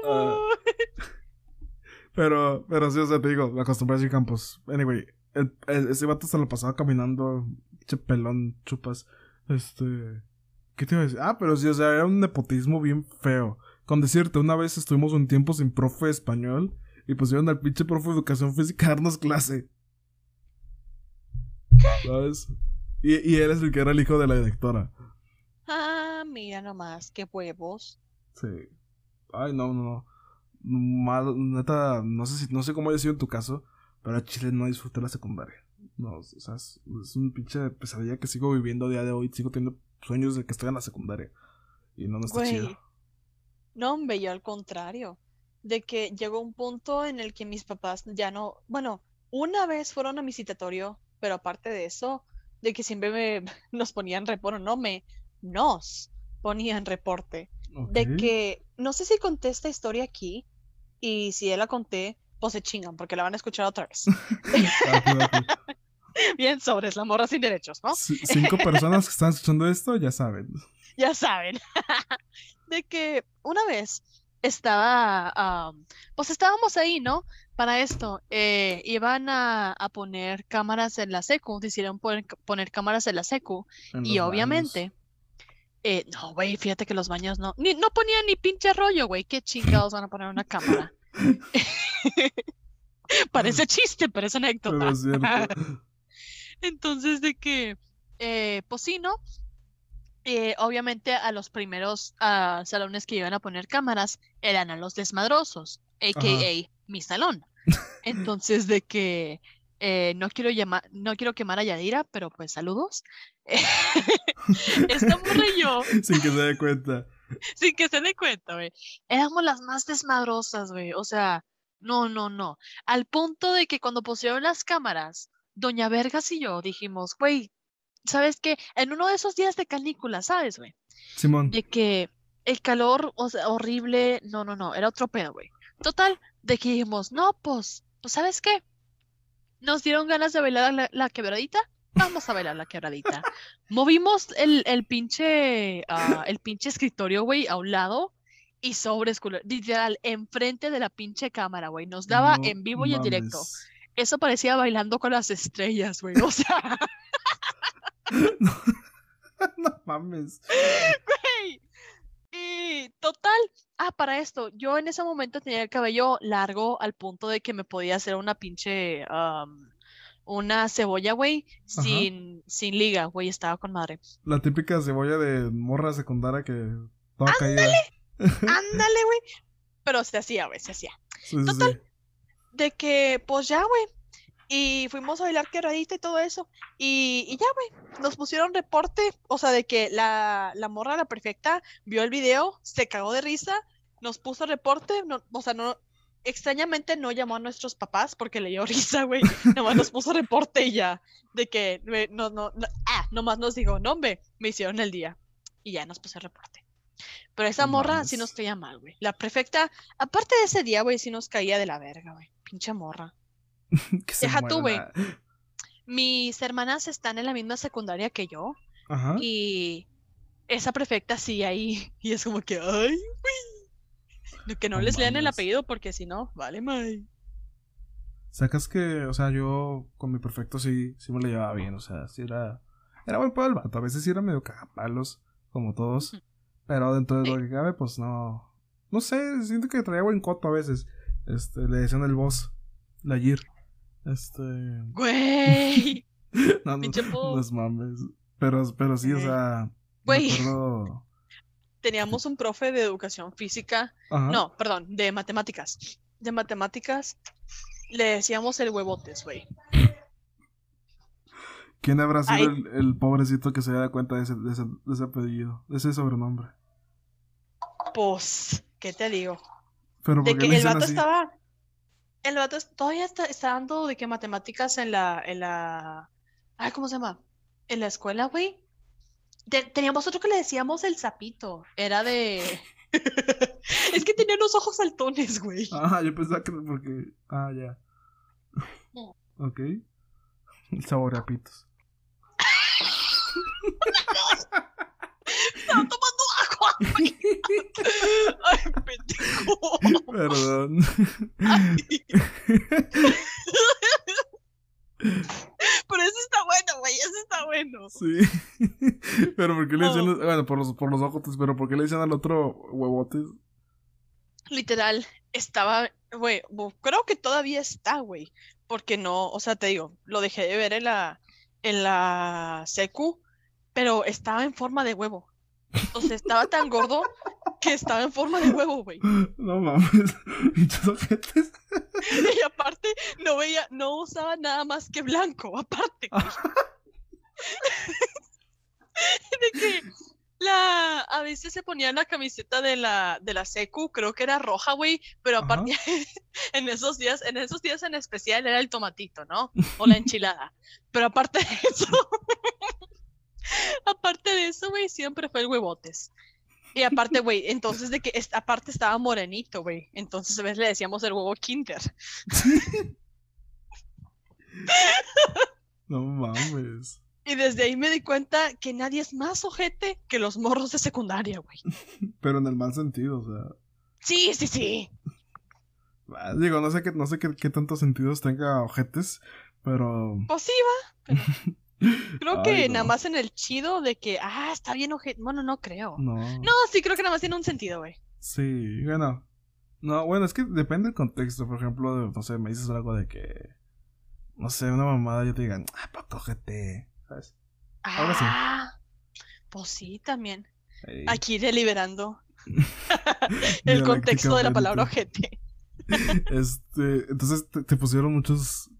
Mamá.
Pero, pero sí, o sea, te digo, me acostumbré a decir campos. Anyway, el, el- ese vato se lo pasaba caminando, che pelón, chupas. Este. ¿Qué te iba a decir? Ah, pero sí, o sea, era un nepotismo bien feo. Con decirte, una vez estuvimos un tiempo sin profe de español y pusieron al pinche profe de educación física a darnos clase. ¿Sabes? Y, y él es el que era el hijo de la directora.
Ah, mira nomás, qué huevos.
Sí. Ay, no, no, no. Mal, neta, no sé si, no sé cómo haya sido en tu caso, pero a Chile no disfruté la secundaria. No, o sea, es, es un pinche pesadilla que sigo viviendo a día de hoy. Sigo teniendo sueños de que estoy en la secundaria. Y no, no está
Güey.
chido.
No, hombre, yo al contrario. De que llegó un punto en el que mis papás ya no. Bueno, una vez fueron a mi citatorio, pero aparte de eso, de que siempre me nos ponían reporte, no me, nos ponían reporte. De que no sé si conté esta historia aquí, y si ya la conté, pues se chingan, porque la van a escuchar otra vez. Bien sobres, la morra sin derechos, ¿no?
C- Cinco personas que están escuchando esto ya saben.
ya saben, de que una vez estaba, am, pues estábamos ahí, ¿no? Para esto, eh, iban a, a poner cámaras en la secu, decidieron poner, poner cámaras en la secu,
en
y obviamente, eh, no, güey, fíjate que los baños no, ni, no ponían ni pinche rollo, güey, qué chingados van a poner una cámara. Parece chiste, pero es anécdota.
Pero.
Entonces, de que, eh, pues sí, ¿no? Eh, obviamente a los primeros salones que iban a poner cámaras eran a los desmadrosos, a.k.a. mi salón. Entonces, de que eh, no quiero llamar, no quiero quemar a Yadira, pero pues saludos. Esta morra y yo,
Sin que se dé cuenta.
sin que se dé cuenta, güey, éramos las más desmadrosas, güey. O sea, no, no, no. Al punto de que cuando pusieron las cámaras, Doña Vergas y yo dijimos, güey, ¿sabes qué? En uno de esos días de canícula, ¿sabes, güey?
Simón.
De que el calor, o sea, horrible, no, no, no, era otro pedo, güey. Total, de que dijimos, no, pues, pues, ¿sabes qué? Nos dieron ganas de bailar la, la quebradita, vamos a bailar la quebradita. Movimos el, el pinche, ah, el pinche escritorio, güey, a un lado y sobres, culo- literal, enfrente de la pinche cámara, güey. Nos daba
No
en vivo y en directo. Eso parecía bailando con las estrellas, güey. O sea,
no, no mames.
Y total. Ah, para esto, yo en ese momento tenía el cabello largo al punto de que me podía hacer una pinche. una cebolla, güey, sin, sin liga, güey. Estaba con madre.
La típica cebolla de morra secundaria que toda caída.
Ándale, güey. Pero se hacía, güey, se hacía.
Sí,
Total.
sí.
de que, pues ya, güey. Y fuimos a bailar quebradita y todo eso. Y, y ya, güey. Nos pusieron reporte. O sea, de que la, la morra, la perfecta, vio el video, se cagó de risa, nos puso reporte. no- o sea, no. Extrañamente no llamó a nuestros papás porque le dio risa, güey. Nomás nos puso reporte y ya. De que, güey, no, no, no- ah, nomás nos dijo, no, hombre, me hicieron el día. Y ya nos puso reporte. Pero esa morra sí nos caía mal, güey. La perfecta, aparte de ese día, güey, sí nos caía de la verga, güey. Pinche morra.
Que se
Deja tú,
muera.
Mis hermanas están en la misma secundaria que yo
Ajá.
y esa perfecta sigue ahí y es como que, ay, güey. Que no
No
les lean el apellido porque si no, vale, may.
Sacas que, o sea, yo con mi perfecto sí, sí me lo llevaba bien, o sea, sí era, era buen pedo el vato, a veces sí era medio cagapalos, como todos, pero dentro de lo
Sí.
que cabe, pues no, no sé, siento que traía buen coto a veces, este, le decían el boss, la Yir, este,
Güey.
no, no, no es mames, pero, pero sí, o sea,
Güey.
acuerdo,
Teníamos un profe de educación física,
ajá,
no, perdón, de matemáticas. De matemáticas le decíamos el huevotes, güey.
¿quién habrá sido el, el pobrecito que se da cuenta de ese, de ese, de ese apellido, de ese sobrenombre?
Pues, ¿qué te digo?
Pero
de
¿por qué
que el vato
así?
estaba. El vato todavía está, está dando de que matemáticas en la, en la. Ay, ¿cómo se llama? En la escuela, güey. Te- teníamos otro que le decíamos el sapito. Era de. es que tenía los ojos saltones, güey.
Ah, yo pensaba que porque. Ah, ya.
No.
Ok. El sabor a pitos.
Agua. güey. Ay, pendejo.
Perdón.
Pero eso está bueno, güey. Eso está bueno.
sí. Pero ¿por qué le decían.
Oh.
Bueno, por los, por los ojotes, pero ¿por qué le decían al otro huevotes?
Literal, estaba, güey, creo que todavía está, güey, porque no, o sea, te digo, lo dejé de ver en la, en la secu, pero estaba en forma de huevo. O sea, estaba tan gordo que estaba en forma de huevo, güey.
No mames. Pinches ojetes.
Y aparte, no veía, no usaba nada más que blanco, aparte. De que la, a veces se ponía la camiseta de la, de la secu, creo que era roja, güey, pero aparte, en esos días, en esos días en especial era el tomatito, ¿no? O la enchilada. Pero aparte de eso, aparte de eso, güey, siempre fue el huevotes. Y aparte, güey, entonces de que, aparte estaba morenito, güey. Entonces a veces le decíamos el huevo kinder.
No mames.
Y desde ahí me di cuenta que nadie es más ojete que los morros de secundaria, güey.
Pero en el mal sentido, o sea.
Sí, sí, sí.
ah, Digo, no sé qué, no sé qué, qué tantos sentidos tenga ojetes, pero.
Pues sí, va. pero Creo que nada más en el chido de que, ah, está bien ojete. Bueno, no creo.
No.
No, sí, creo que nada más tiene un sentido, güey.
Sí, bueno. No, bueno, es que depende del contexto. Por ejemplo, no sé, me dices algo de que. No sé, una mamada, yo te digan, ah, pa, cógete. ¿Sabes? Ahora sí.
Ah, pues sí, también. Aquí deliberando el contexto de la palabra ojete.
Este, entonces te, te pusieron muchos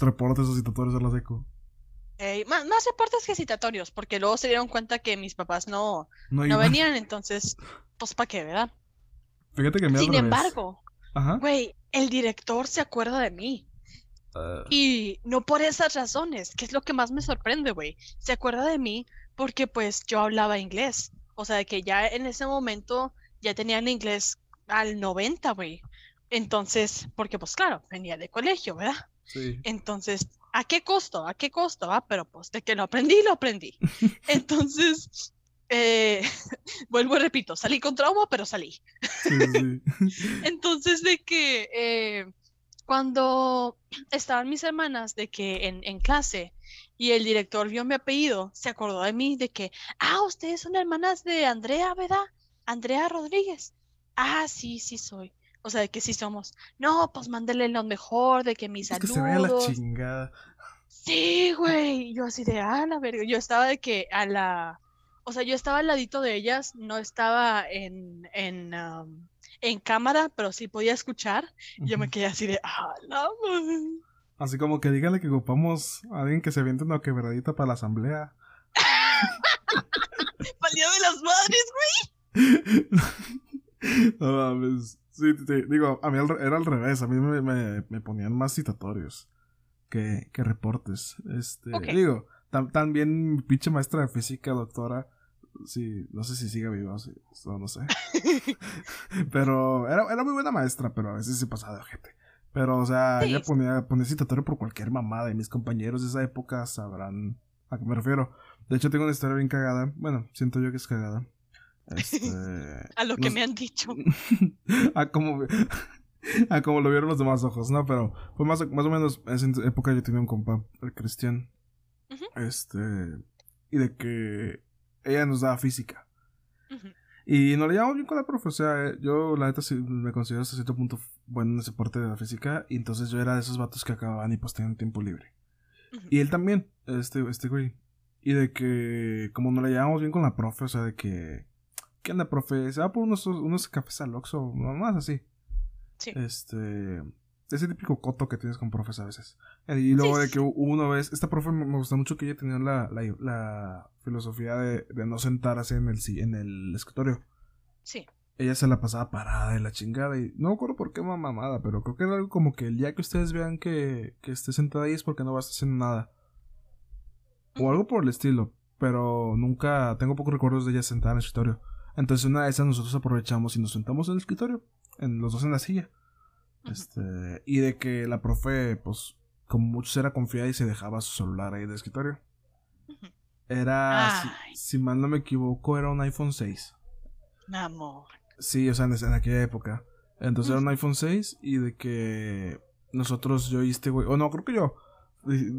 reportes o citatorios a la seco.
Ey, más, más reportes que citatorios, porque luego se dieron cuenta que mis papás no,
No,
venían, entonces, pues para qué, ¿verdad?
Fíjate que me
Sin embargo, güey, el director se acuerda de mí.
Ah,
Y no por esas razones, que es lo que más me sorprende, güey. Se acuerda de mí porque pues yo hablaba inglés. O sea, que ya en ese momento ya tenía el inglés al 90, güey. Entonces, porque pues claro, venía de colegio, ¿verdad?
sí.
Entonces, ¿a qué costo? ¿A qué costo? Ah, pero pues de que lo aprendí, lo aprendí. Entonces, eh, vuelvo y repito, salí con trauma, pero salí.
Sí, sí.
Entonces, de que, eh, cuando estaban mis hermanas de que en, en clase y el director vio mi apellido, se acordó de mí de que, ah, ustedes son hermanas de Andrea, ¿verdad? Andrea Rodríguez. Ah, sí, sí soy. O sea, de que sí somos. No, pues mándele lo mejor, de que mis
Es que
saludos.
se vea la chingada.
Sí, güey. Yo así de, ah, la verga. Yo estaba de que a la. O sea, yo estaba al ladito de ellas, no estaba en, en, en cámara, pero sí podía escuchar. Y yo me quedé así de, ah, la madre".
Así como que dígale que ocupamos a alguien que se aviente una quebradita para la asamblea.
Valió de las madres,
no mames. Sí, te- digo, a mí era al revés. A mí me, me- me ponían más citatorios que, que reportes. Este, digo, tam- también mi pinche maestra de física, doctora. Sí, no sé si sigue viva, sí, no, no sé. pero era, era muy buena maestra, pero a veces se pasaba de ojete. Pero, o sea,
Sí.
ella ponía, ponía citatorio por cualquier mamada y mis compañeros de esa época sabrán a qué me refiero. De hecho, tengo una historia bien cagada. Bueno, siento yo que es cagada. Este,
A lo que
nos-
me han dicho.
a como a como lo vieron los demás ojos, ¿no? Pero fue más, más o menos en esa época yo tenía un compa, el Cristian. Este y de que ella nos daba física. Y nos le llevamos bien con la profe, o sea, yo la neta sí me considero hasta cierto punto bueno en ese parte de la física, y entonces yo era de esos vatos que acababan y pues tenían tiempo libre. Y él también, este, este güey. Y de que, como nos la llevamos bien con la profe, o sea, de que, ¿qué onda, profe? Se va por unos, unos cafés al Oxxo, más así.
Sí.
Este, ese típico coto que tienes con profes a veces. Y luego
Sí,
de que hubo una vez, esta profe me gustó mucho que ella tenía la, la, la filosofía de, de no sentarse en el, en el escritorio.
Sí.
Ella se la pasaba parada de la chingada y no me acuerdo por qué ma- mamada, pero creo que era algo como que el día que ustedes vean que, que esté sentada ahí es porque no va a estar haciendo nada. O algo por el estilo, pero nunca tengo pocos recuerdos de ella sentada en el escritorio. Entonces una de esas nosotros aprovechamos y nos sentamos en el escritorio, en los dos en la silla. Este, y de que la profe, pues, como muchos era confiada y se dejaba su celular ahí del escritorio.
Ujú.
Era, si, mal no me equivoco, era un iPhone 6.
Amor.
Sí, o sea, en, en aquella época. Entonces era un iPhone 6 y de que nosotros, yo y este güey, o no, creo que yo,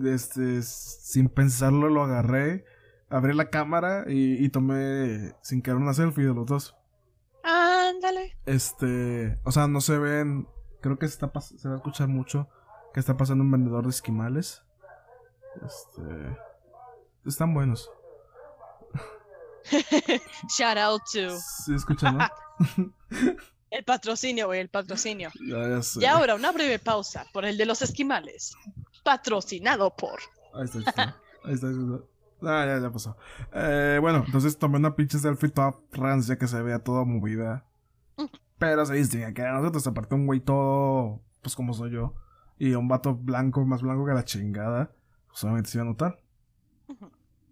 este, sin pensarlo lo agarré, abrí la cámara y, y tomé sin querer una selfie de los dos.
Ándale.
Este, o sea, no se ven, creo que se, está se va a escuchar mucho que está pasando un vendedor de esquimales. Este, están buenos.
Shout out to
Sí, escuchan, ¿no?
el patrocinio, güey, el patrocinio.
ya, ya sé.
Y ahora una breve pausa por el de los esquimales. Patrocinado por.
Ahí está, ahí está. Ahí está, ahí está. Ah, ya, ya pasó. Eh, bueno, entonces tomé una pinche selfie toda rancia que se veía toda movida. Pero se distingue que era nosotros, aparte un güey todo, pues como soy yo. Y un vato blanco, más blanco que la chingada. Pues obviamente se iba a notar.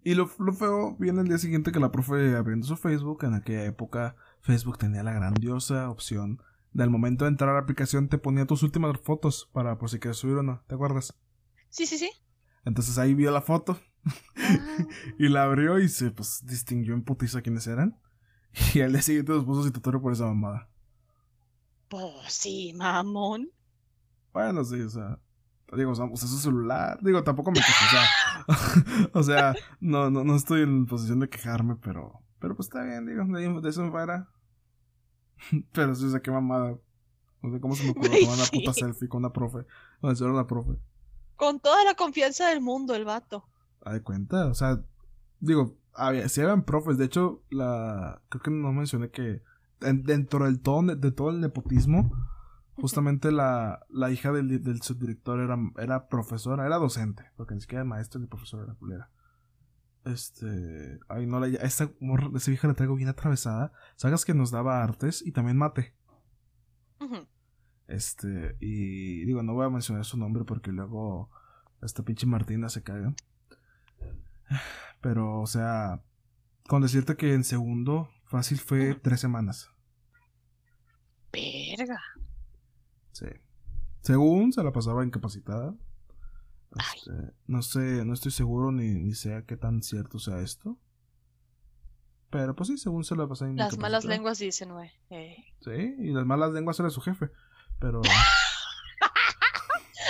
Y lo, lo feo viene el día siguiente que la profe abriendo su Facebook. En aquella época, Facebook tenía la grandiosa opción. Del momento de entrar a la aplicación te ponía tus últimas fotos para por si quieres subir o no. ¿Te acuerdas?
Sí, sí, sí.
Entonces ahí vio la foto y la abrió y se pues distinguió en putiza quiénes eran. Y al día siguiente nos puso citatorio por esa mamada.
pues sí, mamón.
Bueno, sí, o sea. Digo, o sea, usé su celular. Digo, tampoco me quejo, o sea. no, no, no estoy en posición de quejarme, pero. Pero pues está bien, digo, de, eso me fuera. pero sí, o sea, qué mamada. No sé cómo se me ocurrió tomar una puta selfie con una profe. Donde era una profe.
Con toda la confianza del mundo, el vato.
¿A de cuenta? O sea, digo, había, si habían profes, de hecho, la creo que no mencioné que en- dentro del todo, de todo el nepotismo, justamente la, la hija del, del subdirector era, era profesora, era docente, porque ni siquiera era maestra ni profesora era culera. Este, ay, no, la, esta, morra- esa vieja la traigo bien atravesada. Sabes que nos daba artes y también mate. Este, y digo, no voy a mencionar su nombre porque luego esta pinche Martina se caga. Pero, o sea, con decirte que en segundo, fácil fue tres semanas.
Verga.
Sí. Según se la pasaba incapacitada. Este, no sé, no estoy seguro ni, ni sé qué tan cierto sea esto. Pero pues sí, según se la pasaba
Las malas
incapacitada.
lenguas dicen, güey. eh,
Sí, y las malas lenguas era su jefe. Pero.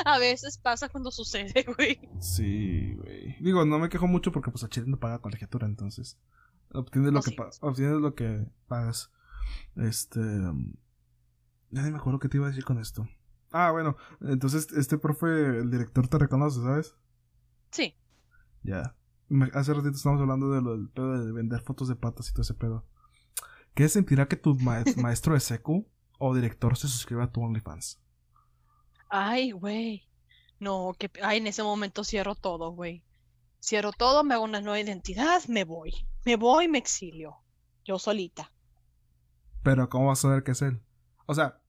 A veces pasa cuando sucede, güey.
Sí, güey. Digo, no me quejo mucho porque pues a Chile no paga colegiatura, entonces. Obtienes lo,
Oh,
que
sí.
obtienes lo que pagas. Este. Ya ni me acuerdo qué te iba a decir con esto. Ah, bueno. Entonces, este profe, el director te reconoce, ¿sabes?
Sí.
Ya. Me- Hace ratito estábamos hablando de lo del pedo de vender fotos de patas y todo ese pedo. ¿Qué sentirá que tu ma- maestro de secu o director se suscriba a tu OnlyFans?
Ay, güey. No, que ay, en ese momento cierro todo, güey. Cierro todo, me hago una nueva identidad, me voy. Me voy, me exilio. Yo solita.
Pero ¿cómo vas a saber que es él? O sea,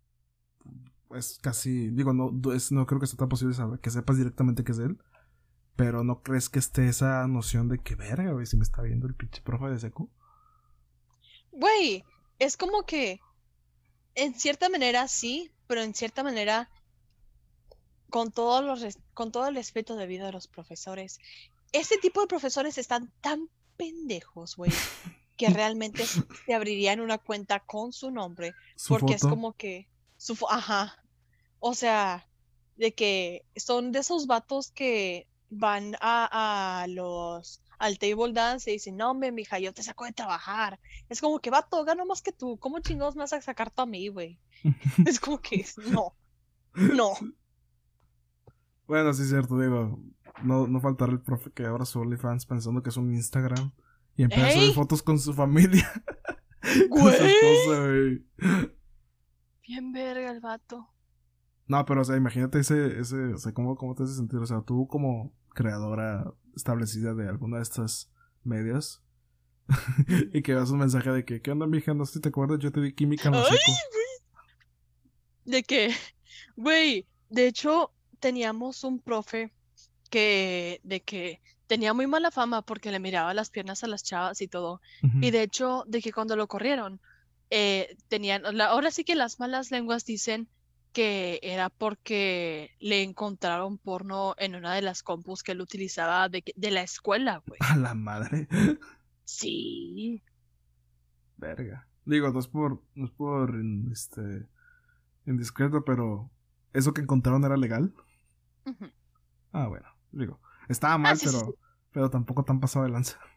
es casi, digo, no, es- no creo que sea tan posible saber, que sepas directamente que es él. Pero ¿no crees que esté esa noción de que verga, güey, si me está viendo el pinche profe de secu?
Güey, es como que en cierta manera sí, pero en cierta manera con todo los con todo el respeto debido a los profesores. Este tipo de profesores están tan pendejos, güey, que realmente s- te abrirían una cuenta con su nombre
Su
porque es como que su ajá. O sea, de que son de esos vatos que van a, a los al table dance y dicen, no, hombre, mija, yo te saco de trabajar. Es como que, vato, gano más que tú. ¿Cómo chingados me vas a sacar tú a mí, güey? Es como que, no, no.
Bueno, sí es cierto, digo, no, no faltará el profe que abra su OnlyFans pensando que es un Instagram y empieza a subir fotos con su familia. con su esposa, güey.
Bien verga el vato.
No, pero, o sea, imagínate ese, ese, o sea, ¿cómo, cómo te hace sentir? O sea, tú como creadora establecida de alguna de estas medias y que das un mensaje de que, ¿qué onda, mija? No sé si te acuerdas, yo te di química en la.
De que, güey, de hecho, teníamos un profe que, de que tenía muy mala fama porque le miraba las piernas a las chavas y todo. Y de hecho, de que cuando lo corrieron, eh, tenían, la- ahora sí que las malas lenguas dicen que era porque le encontraron porno en una de las compus que él utilizaba de, de la escuela, güey.
A la madre.
Sí.
Verga. Digo, no es por, no es por, este, indiscreto, pero ¿eso que encontraron era legal? Ah, bueno, digo, estaba mal,
Ah, sí, sí,
pero, pero tampoco tan pasado de lanza.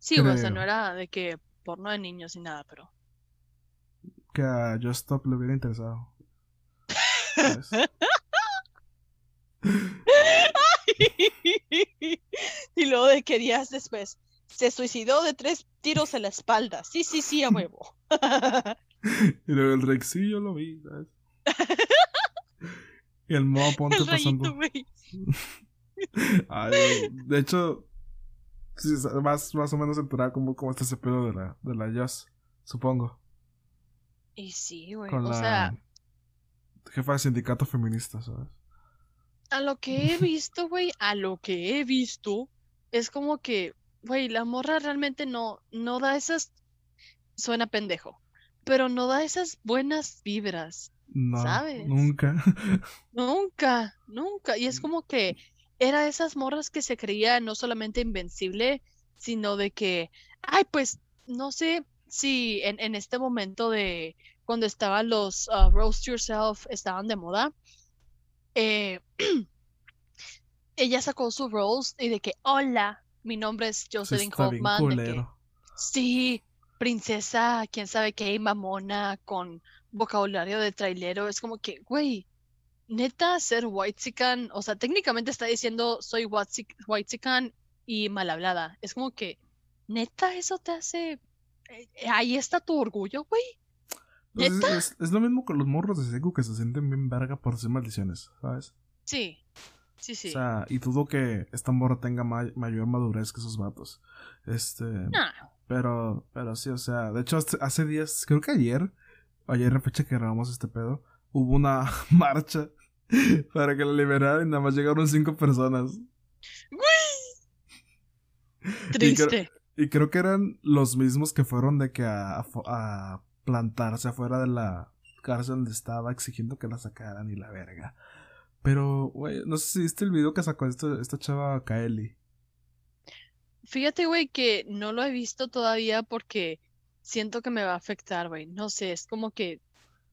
Sí, o sea, no era de que porno de niños ni nada, pero.
Que a Just Stop le hubiera interesado.
Y luego de que días después se suicidó de tres tiros en la espalda. Sí, sí, sí, a huevo.
Y luego el Rex, sí, yo lo vi, ¿sabes? Y el modo ponte
El
pasando. Ay, de hecho, sí, más, más o menos enterada cómo, cómo está ese pedo de la, de la Just, supongo.
Y sí, güey.
Con
O
la
sea,
jefa de sindicato feminista, ¿sabes?
a lo que he visto, güey, a lo que he visto, es como que, güey, la morra realmente no, no da esas. Suena pendejo, pero no da esas buenas vibras.
No,
¿Sabes?
nunca.
Nunca, nunca. Y es como que era esas morras que se creía no solamente invencible, sino de que, ay, pues no sé si en, en este momento de cuando estaban los uh, Roast Yourself estaban de moda, eh, ella sacó su roast y de que, hola, mi nombre es Jocelyn Hoffman, sí, princesa, quién sabe qué, mamona, con vocabulario de trailero, es como que, güey, neta, ser whitezican, o sea, técnicamente está diciendo soy whitezic- whitezican y mal hablada. Es como que, neta, eso te hace, eh, ahí está tu orgullo, güey.
Pues es, es- es lo mismo con los morros de secu que se sienten bien verga por hacer maldiciones, ¿sabes?
Sí, sí, sí.
O sea, y dudo que esta morra tenga ma- mayor madurez que esos vatos. Este.
Nah,
Pero, pero sí, o sea, de hecho, hace, hace días, creo que ayer, ayer la fecha que grabamos este pedo, hubo una marcha para que la liberaran y nada más llegaron cinco personas.
triste.
Y creo que eran los mismos que fueron de que a, plantarse afuera de la cárcel donde estaba exigiendo que la sacaran y la verga. Pero, güey, no sé si viste el video que sacó esta, esta chava Kaeli.
Fíjate, güey, que no lo he visto todavía porque siento que me va a afectar, güey. No sé, es como que,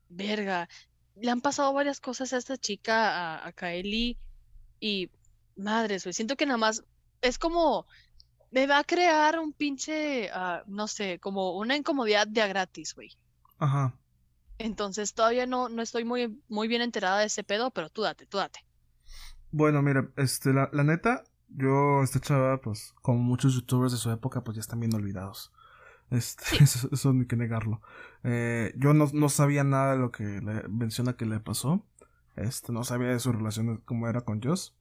verga. le han pasado varias cosas a esta chica, a, a Kylie, y madres, güey, siento que nada más es como me va a crear un pinche, ah, no sé, como una incomodidad de a gratis, güey.
Ajá.
Entonces todavía no, no estoy muy, muy bien enterada de ese pedo, pero tú date, tú date.
Bueno, mira, este, la, la neta, yo, esta chava, pues, como muchos youtubers de su época, pues ya están bien olvidados. Este, eso, eso hay que negarlo. Eh, yo no, no sabía nada de lo que le menciona que le pasó. Este, no sabía de su relación, cómo era con Joss.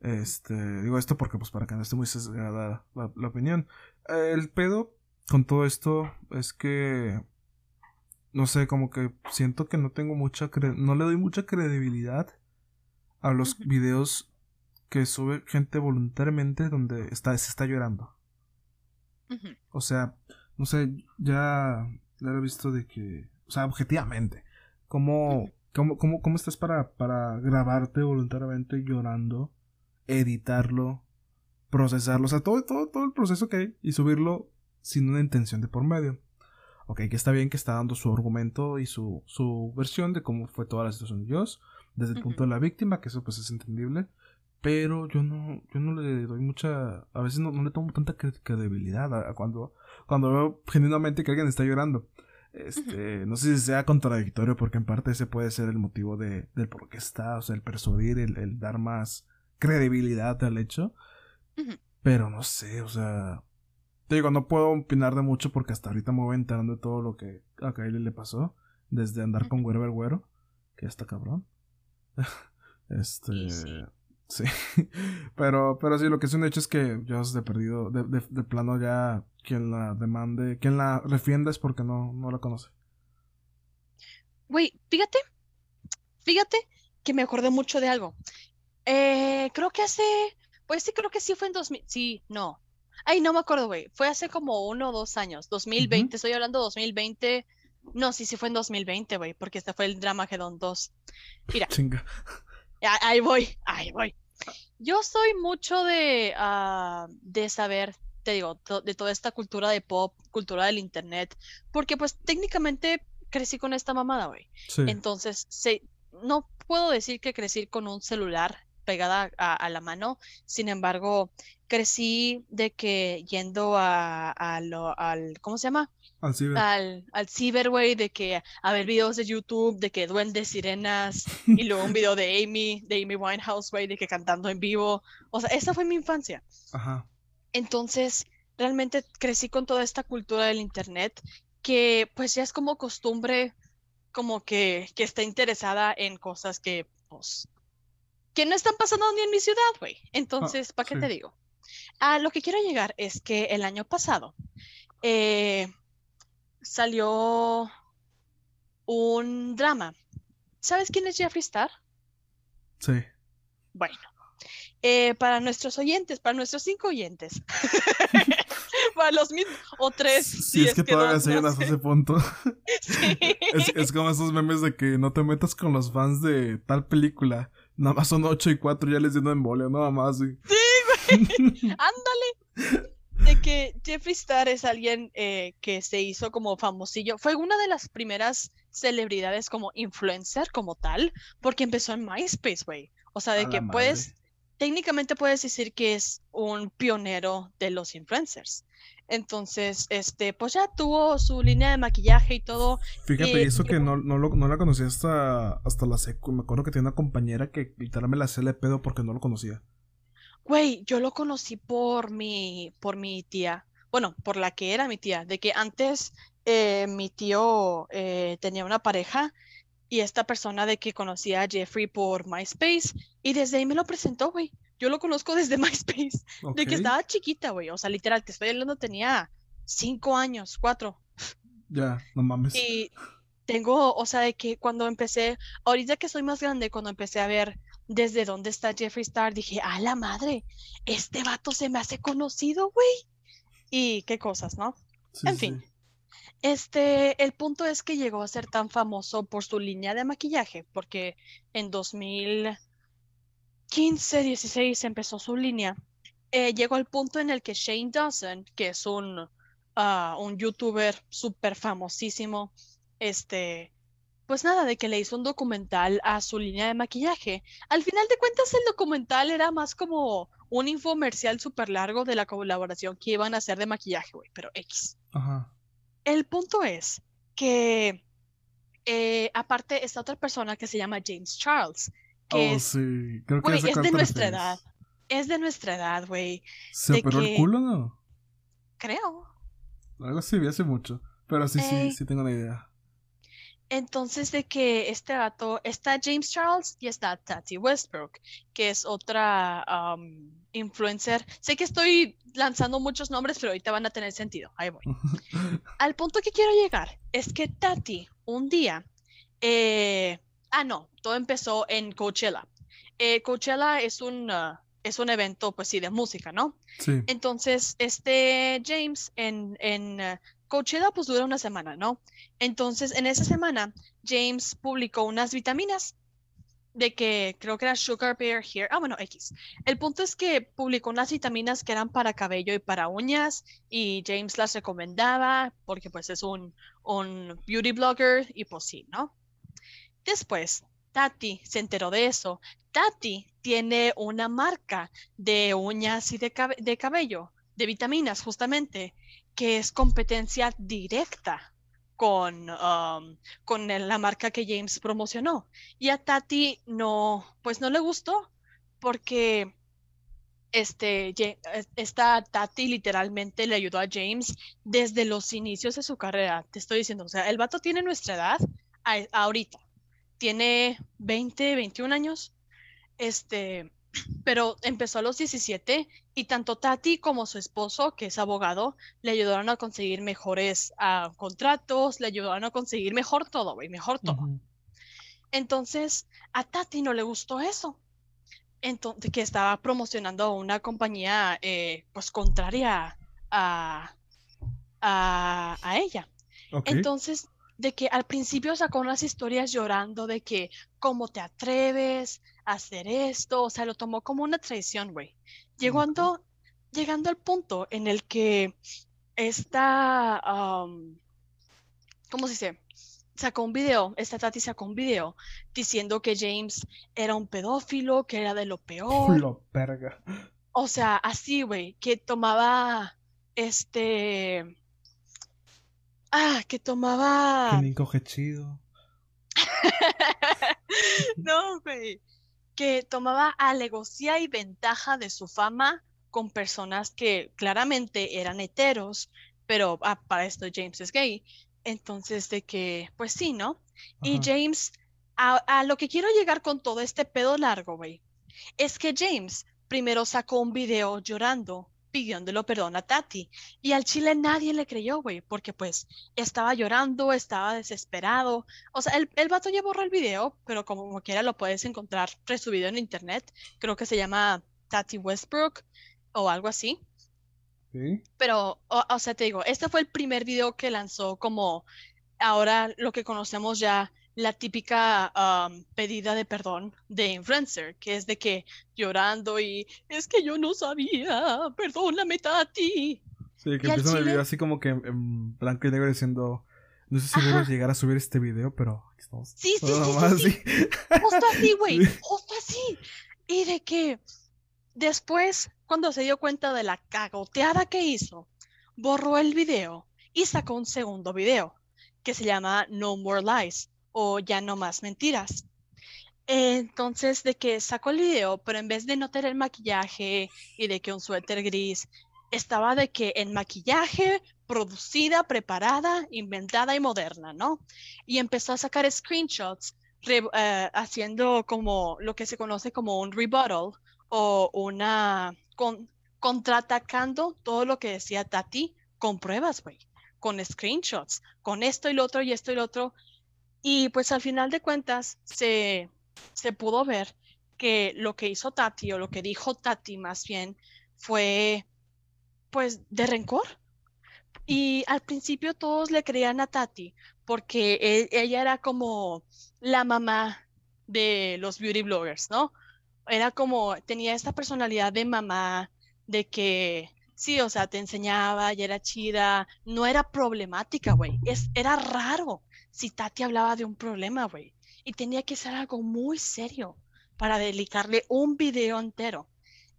Este, digo esto porque, pues, para que no esté muy sesgada la, la opinión. el pedo con todo esto es que, no sé, como que siento que no tengo mucha, cre no le doy mucha credibilidad a los videos que sube gente voluntariamente donde está, se está llorando. O sea, no sé, ya, ya lo he visto de que, o sea, objetivamente, ¿cómo, cómo, cómo, cómo estás para, para grabarte voluntariamente llorando, editarlo, procesarlo, o sea, todo, todo, todo el proceso que hay y subirlo sin una intención de por medio? Ok, que está bien que está dando su argumento y su, su versión de cómo fue toda la situación de Joss, desde el punto de la víctima, que eso pues es entendible, pero yo no, yo no le doy mucha, a veces no, no le tomo tanta cre- credibilidad a, a cuando, cuando veo genuinamente que alguien está llorando. Este, no sé si sea contradictorio, porque en parte ese puede ser el motivo de, del por qué está, o sea, el persuadir, el, el dar más credibilidad al hecho. Pero no sé, o sea, te digo, no puedo opinar de mucho porque hasta ahorita me voy enterando de todo lo que a Kylie le pasó, desde andar con Güero Güero, que ya está cabrón. este,
sí.
Sí, pero, pero sí, lo que es un hecho es que yo de perdido, de, de, de plano ya quien la demande, quien la defienda es porque no, no la conoce.
Güey, fíjate, fíjate que me acordé mucho de algo. Eh, creo que hace, pues sí, creo que sí fue en 2000, sí, no. Ay, no me acuerdo, güey. Fue hace como uno o dos años, 2020, estoy hablando 2020. No, sí, sí fue en 2020, güey, porque este fue el Dramagedon 2. Mira,
Chinga.
Ah, Ahí voy, ahí voy. Yo soy mucho de, ah, de saber, te digo, to- de toda esta cultura de pop, cultura del internet, porque pues técnicamente crecí con esta mamada, güey.
Sí.
Entonces, se, no puedo decir que crecí con un celular pegada a, a la mano, sin embargo, crecí de que yendo a, a lo, al, ¿cómo se llama?
Al ciber.
al, al ciber, güey, de que a ver videos de YouTube, de que duendes, sirenas, y luego un video de Amy, de Amy Winehouse, güey, de que cantando en vivo. O sea, esa fue mi infancia.
Ajá.
Entonces, realmente crecí con toda esta cultura del internet que pues ya es como costumbre, como que, que está interesada en cosas que, pues, que no están pasando ni en mi ciudad, güey. Entonces, ¿para qué
sí.
te digo? A lo que quiero llegar es que el año pasado eh, salió un drama. ¿Sabes quién es Jeffree Star?
Sí.
Bueno, eh, para nuestros oyentes, para nuestros cinco oyentes, para los mismos, o tres,
Si es que todavía
dos,
siguen hasta ese punto.
Sí.
Es, es como esos memes de que no te metas con los fans de tal película. Nada más son 8 y 4, ya les dio una embolia, nada más. Sí,
Ándale. De que Jeffree Star es alguien eh, que se hizo como famosillo. Fue una de las primeras celebridades como influencer como tal, porque empezó en MySpace, güey. O sea, de que puedes, técnicamente puedes decir que es un pionero de los influencers. Entonces, este, pues ya tuvo su línea de maquillaje y todo.
Fíjate,
Eh,
y eso que no, no, lo- no la conocí hasta, hasta la secu. Me acuerdo que tenía una compañera que literal me la hacía de pedo porque no lo conocía.
Güey, yo lo conocí por mi, por mi tía. Bueno, por la que era mi tía. De que antes eh, mi tío eh, tenía una pareja y esta persona de que conocía a Jeffrey por MySpace y desde ahí me lo presentó, güey. Yo lo conozco desde MySpace. De que estaba chiquita, güey. O sea, literal, te estoy hablando, tenía cinco años, cuatro.
Ya, no mames.
Y tengo, o sea, de que cuando empecé, ahorita que soy más grande, cuando empecé a ver desde dónde está Jeffree Star, dije, a la madre, este vato se me hace conocido, güey. Y qué cosas, ¿no?
Sí,
en fin.
sí.
Este, el punto es que llegó a ser tan famoso por su línea de maquillaje, porque en 2015, 16 empezó su línea. Eh, llegó al punto en el que Shane Dawson, que es un, ah, un youtuber súper famosísimo, este, pues nada, de que le hizo un documental a su línea de maquillaje. Al final de cuentas, el documental era más como un infomercial súper largo de la colaboración que iban a hacer de maquillaje, güey, pero X.
Ajá.
El punto es que, eh, aparte, esta otra persona que se llama James Charles, que
Oh,
es,
sí. Creo que
es de nuestra edad. Es de nuestra edad, güey,
¿Se
de
operó
que-
el culo no?
creo.
Algo así, vi hace mucho. Pero sí, sí,
Ey.
sí tengo una idea.
Entonces, de que este gato, está James Charles y está Tati Westbrook, que es otra um, influencer. Sé que estoy lanzando muchos nombres, pero ahorita van a tener sentido. Ahí voy. Al punto que quiero llegar es que Tati un día, eh, ah no, todo empezó en Coachella. Eh, Coachella es un, ah, es un evento, pues sí, de música, ¿no?
Sí.
Entonces, este James en, en eh, Coachella pues dura una semana, ¿no? Entonces, en esa semana, James publicó unas vitaminas de que creo que era Sugar Bear Here. Ah, bueno, X. El punto es que publicó unas vitaminas que eran para cabello y para uñas y James las recomendaba porque pues es un, un beauty blogger y pues sí, ¿no? Después, Tati se enteró de eso. Tati tiene una marca de uñas y de, cabe- de cabello, de vitaminas justamente, que es competencia directa con, con la marca que James promocionó. Y a Tati no, pues no le gustó porque este, esta Tati literalmente le ayudó a James desde los inicios de su carrera. Te estoy diciendo, o sea, el vato tiene nuestra edad ahorita. Tiene 20, 21 años. Este, pero empezó a los 17 y tanto Tati como su esposo, que es abogado, le ayudaron a conseguir mejores ah, contratos, le ayudaron a conseguir mejor todo, güey, mejor todo. Entonces, a Tati no le gustó eso. Entonces, que estaba promocionando una compañía, eh, pues, contraria a, a, a ella. Entonces, de que al principio sacó unas historias llorando de que, ¿cómo te atreves a hacer esto? O sea, lo tomó como una traición, güey. Llegando, llegando al punto en el que esta, am, ¿cómo se dice? Sacó un video, esta Tati sacó un video diciendo que James era un pedófilo, que era de lo peor.
Lo perga.
O sea, así, güey, que tomaba, este, ah, que tomaba...
Que coge chido.
No, güey. Que tomaba alegocía y ventaja de su fama con personas que claramente eran heteros, pero ah, para esto James es gay. Entonces, de que, pues sí, ¿no? Y. James, a, a lo que quiero llegar con todo este pedo largo, güey, es que James primero sacó un video llorando, pidiéndolo perdón a Tati. Y al chile nadie le creyó, güey, porque pues estaba llorando, estaba desesperado. O sea, el, el vato ya borró el video, pero como, como quiera lo puedes encontrar resubido en internet. Creo que se llama Tati Westbrook o algo así.
Sí.
Pero, o, o sea, te digo, este fue el primer video que lanzó como ahora lo que conocemos ya la típica um, pedida de perdón de influencer, que es de que llorando y es que yo no sabía, perdóname, Tati.
Sí, que empiezan el video así como que en, blanco y negro diciendo. No sé si voy a llegar a subir este video, pero estamos.
Sí, sí, sí, sí,
nomás
sí.
así.
Justo así, güey,
Sí.
justo así. Y de que después, cuando se dio cuenta de la cagoteada que hizo, borró el video y sacó un segundo video que se llama No More Lies o Ya no más mentiras. Entonces, de que sacó el video, pero en vez de no tener maquillaje y de que un suéter gris, estaba de que en maquillaje, producida, preparada, inventada y moderna, ¿no? Y empezó a sacar screenshots re- eh, haciendo como lo que se conoce como un rebuttal o una con, contraatacando todo lo que decía Tati con pruebas, güey, con screenshots, con esto y lo otro y esto y lo otro. Y pues al final de cuentas se, se pudo ver que lo que hizo Tati o lo que dijo Tati más bien fue pues de rencor. Y al principio todos le creían a Tati porque e- ella era como la mamá de los beauty bloggers, ¿no? Era como, tenía esta personalidad de mamá, de que sí, o sea, te enseñaba y era chida, no era problemática, güey, era raro. Si Tati hablaba de un problema, güey. Y tenía que ser algo muy serio para dedicarle un video entero.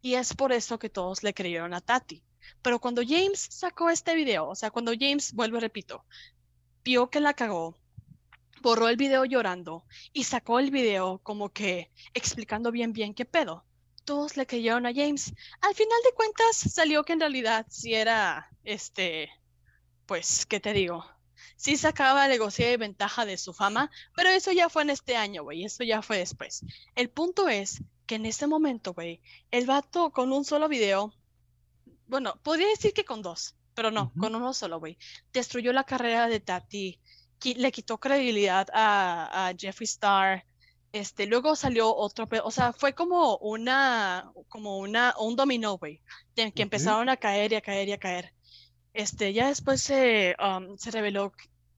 Y es por eso que todos le creyeron a Tati. Pero cuando James sacó este video, o sea, cuando James, vuelvo repito, vio que la cagó, borró el video llorando y sacó el video como que explicando bien bien qué pedo. Todos le creyeron a James. Al final de cuentas salió que en realidad sí era, este, pues, ¿qué te digo? Sí sacaba negocio de ventaja de su fama, pero eso ya fue en este año, güey, eso ya fue después. El punto es que en ese momento, güey, el vato con un solo video, bueno, podría decir que con dos, pero no, con uno solo, güey, destruyó la carrera de Tati, le quitó credibilidad a, a Jeffree Star, este, luego salió otro, o sea, fue como una, como una, un dominó, güey, que empezaron a caer y a caer y a caer. Este, ya después se, um, se reveló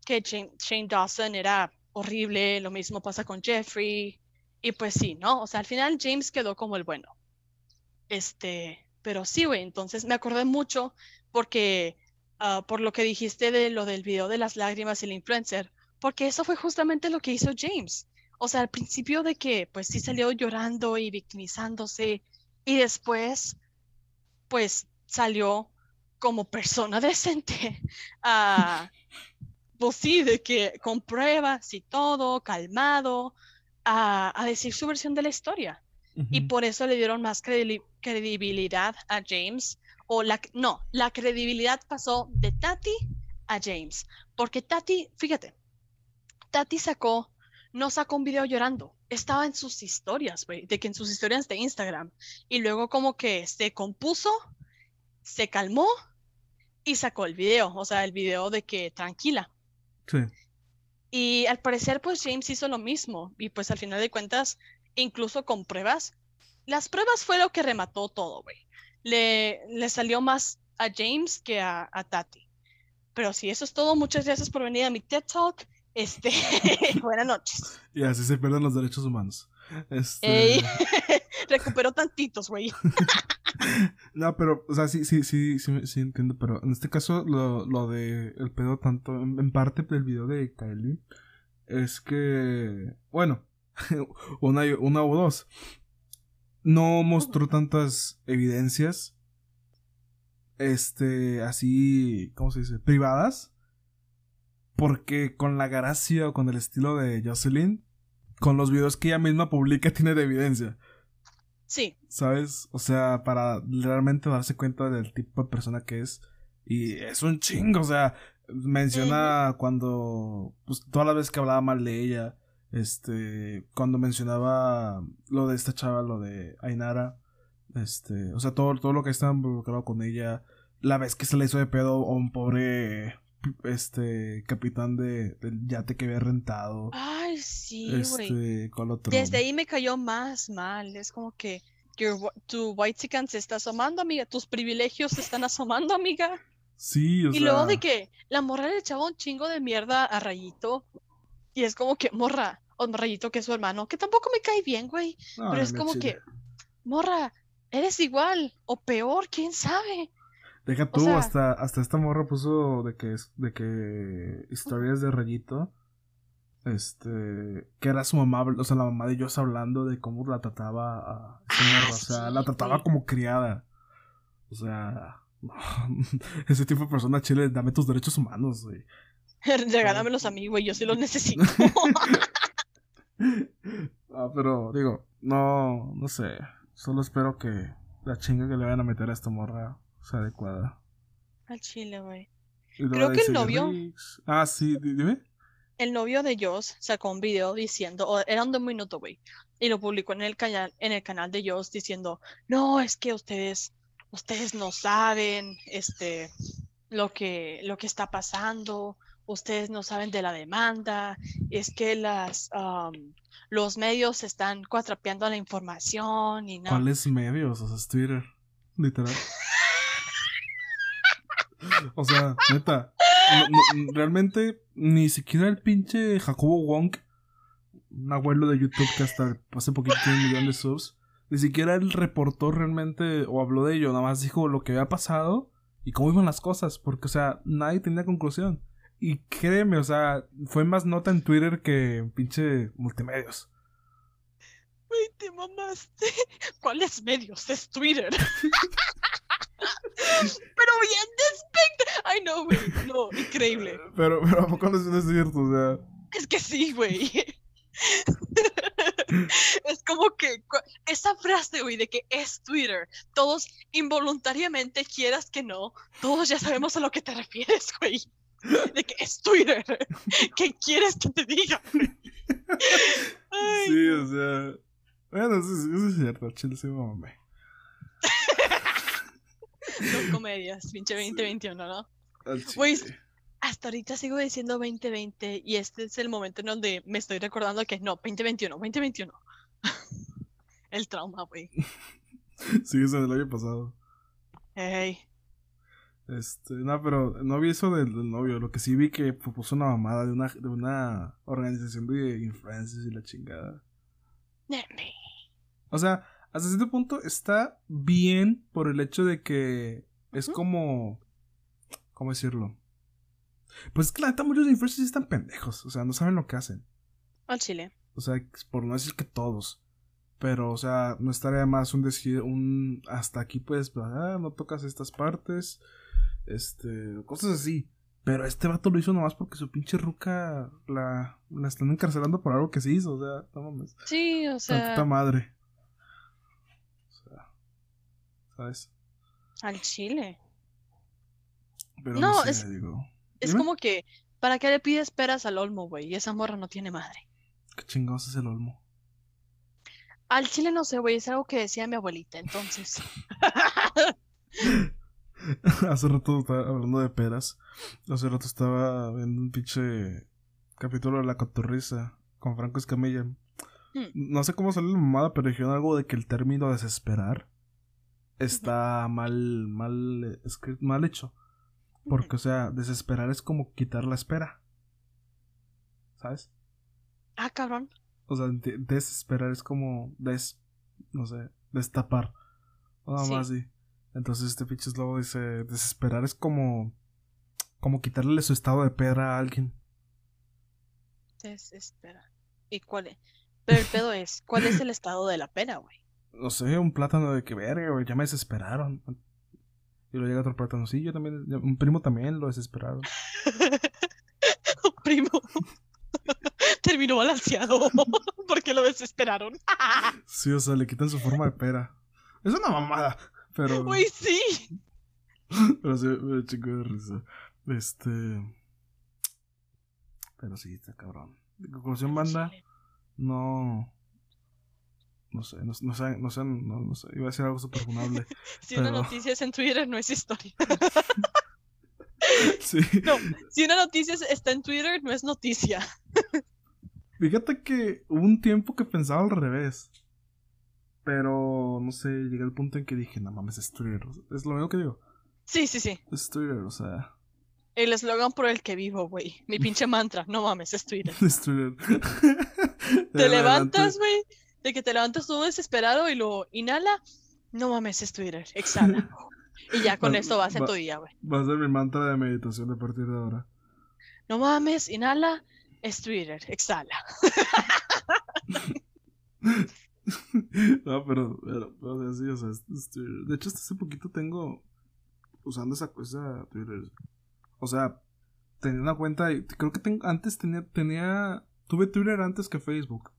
que Shane, Dawson era horrible, lo mismo pasa con Jeffrey, y pues sí, ¿no? O sea, al final James quedó como el bueno. Este, pero sí, güey, entonces me acordé mucho porque, ah, por lo que dijiste de lo del video de las lágrimas y el influencer, porque eso fue justamente lo que hizo James o sea, al principio de que pues sí salió llorando y victimizándose y después pues salió como persona decente a, pues sí, de que con pruebas y todo, calmado, a, decir su versión de la historia. Y por eso le dieron más credibilidad a James. O la, no, la credibilidad pasó de Tati a James. Porque Tati, fíjate, Tati sacó no sacó un video llorando. Estaba en sus historias, güey, de que en sus historias de Instagram. Y luego como que se compuso, se calmó y sacó el video. O sea, el video de que tranquila. Sí. Y al parecer, pues James hizo lo mismo. Y pues al final de cuentas, incluso con pruebas, las pruebas fue lo que remató todo, güey. Le, le salió más a James que a, a Tati. Pero sí, eso es todo. Muchas gracias por venir a mi TED Talk. Este, buenas noches.
Y así se pierden los derechos humanos. Este...
Recuperó tantitos, güey.
no, pero, o sea, sí, sí, sí, sí, entiendo, pero en este caso lo, lo de el pedo tanto, en, parte del video de Kylie, es que, bueno, una, una o dos, no mostró tantas evidencias, este, así, ¿cómo se dice? Privadas porque con la gracia o con el estilo de Jocelyn, con los videos que ella misma publica, tiene de evidencia.
Sí.
¿Sabes? O sea, para realmente darse cuenta del tipo de persona que es. Y es un chingo, o sea, menciona cuando, pues todas las veces que hablaba mal de ella, este, cuando mencionaba lo de esta chava, lo de Ainara, este, o sea, todo, todo lo que está involucrado con ella, la vez que se le hizo de pedo a un pobre este capitán de, del yate que había rentado.
Ay, sí, güey. Este, Desde ahí me cayó más mal. Es como que tu white chicken se está asomando, amiga. Tus privilegios se están asomando, amiga.
Sí, o
y luego de que la morra le echaba un chingo de mierda a Rayito. Y es como que, morra, o Rayito que es su hermano, que tampoco me cae bien, güey. pero es como que, morra, eres igual o peor, quién sabe.
Deja tú, hasta, hasta esta morra puso de que, de que historias de Rayito. Este, que era su mamá, o sea, la mamá de ellos hablando de cómo la trataba a morra, o sea, la trataba como criada. O sea, ese tipo de persona, Chile, dame tus derechos humanos, güey.
Regálamelos a mí, güey, yo sí los necesito.
ah, pero, digo, no, no sé. Solo espero que la chinga que le vayan a meter a esta morra sea adecuada.
Al chile, güey. Creo que el novio.
Ah, sí, dime.
El novio de Joss sacó un video diciendo, era un minuto, güey, y lo publicó en el canal, en el canal de Joss diciendo, no, es que ustedes, ustedes no saben, este, lo que, lo que está pasando, ustedes no saben de la demanda, es que las, los medios están cuatrapeando la información y nada.
¿Cuáles medios? O sea, es Twitter, literal. O sea, neta. realmente, ni siquiera el pinche Jacobo Wong, un abuelo de YouTube que hasta hace poquito tiene un millón de subs, ni siquiera él reportó realmente o habló de ello, nada más dijo lo que había pasado y cómo iban las cosas, porque, o sea, nadie tenía conclusión. Y créeme, o sea, fue más nota en Twitter que en pinche multimedios.
Güey, te mamaste. ¿Cuáles medios? Es Twitter. pero bien despecta. Ay, no, güey. No, increíble.
Pero, pero ¿a poco no es- cierto? O sea,
Es que sí, güey. es como que esa frase, güey, de que es Twitter. Todos involuntariamente, quieras que no, todos ya sabemos a lo que te refieres, güey. De que es Twitter. ¿Qué quieres que te diga? Ay,
sí, o sea. Bueno, eso, es- eso es cierto, chile, sí, me
son comedias, pinche 2021, ¿no? Güey, Hasta ahorita sigo diciendo 2020 y este es el momento en donde me estoy recordando que no, 2021, 2021. El trauma, güey.
Sí, eso del año pasado.
Ey.
Este, no, pero no vi eso del, del novio. Lo que sí vi que pu- puso una mamada de una, de una organización de influencers y la chingada. O sea, hasta cierto punto está bien por el hecho de que es como. ¿Cómo decirlo? Pues es que la neta muchos influencers sí están pendejos. O sea, no saben lo que hacen.
Al chile.
O sea, por no decir que todos. Pero, o sea, no estaría más un decir, un hasta aquí puedes, ah, no tocas estas partes, este, cosas así. Pero este vato lo hizo nomás porque su pinche ruca la, la están encarcelando por algo que se hizo, o sea, no mames.
Sí, o sea,
madre. O sea, ¿sabes?
al chile.
Pero
No,
no, sé,
es-
digo,
Es
Dime.
como que, ¿para qué le pides peras al olmo, güey? Y esa morra no tiene madre.
¿qué chingados es el olmo?
Al chile no sé, güey, es algo que decía mi abuelita, entonces.
Hace rato estaba hablando de peras. Hace rato estaba viendo un pinche capítulo de La Cotorriza con Franco Escamilla.
Hmm.
No sé cómo salió la mamada, pero dijeron algo de que el término desesperar está mal, mal, eh, mal hecho. Porque, o sea, desesperar es como quitar la espera. ¿Sabes?
ah, cabrón.
O sea, de- desesperar es como des, no sé, destapar. O nada
Sí.
más así. Entonces este pinche slobo dice, desesperar es como, como quitarle su estado de pedra a alguien.
Desespera. ¿Y cuál es? Pero el pedo es, ¿cuál es el estado de la pena, güey?
No sé, un plátano de que verga, güey, ya me desesperaron. Y luego llega otro plátano, sí, yo también, un primo también lo desesperaron.
Primo. Terminó balanceado. porque lo desesperaron.
Sí, o sea, le quitan su forma de pera. Es una mamada, pero...
Güey, sí.
Pero sí, me chingo de risa. Este. Pero sí, está cabrón. De conclusión, banda, no. No sé, no, no sé, no sé, no, no sé. Iba a decir algo súper funable.
Si una noticia es en Twitter, no es historia.
Sí.
No. Si una noticia está en Twitter, no es noticia.
Fíjate que hubo un tiempo que pensaba al revés. Pero, no sé, llegué al punto en que dije, no mames, es Twitter. Es lo mismo que digo.
Sí, sí, sí.
Es Twitter, o sea.
El eslogan por el que vivo, güey. Mi pinche mantra. No mames, es Twitter.
Es Twitter.
Te levantas, güey. De que te levantas todo desesperado y lo inhala. No mames, es Twitter. Exhala. Y ya con
Va-
esto vas en
va-
tu día, güey.
Va a ser mi mantra de meditación a partir de ahora.
No mames, inhala. Es Twitter. Exhala.
no, pero, pero, o sea, sí, o sea, es- es Twitter. De hecho, hasta hace poquito tengo usando esa cosa Twitter. O sea, tenía una cuenta y creo que tengo, antes tenía, tenía, tuve Twitter antes que Facebook.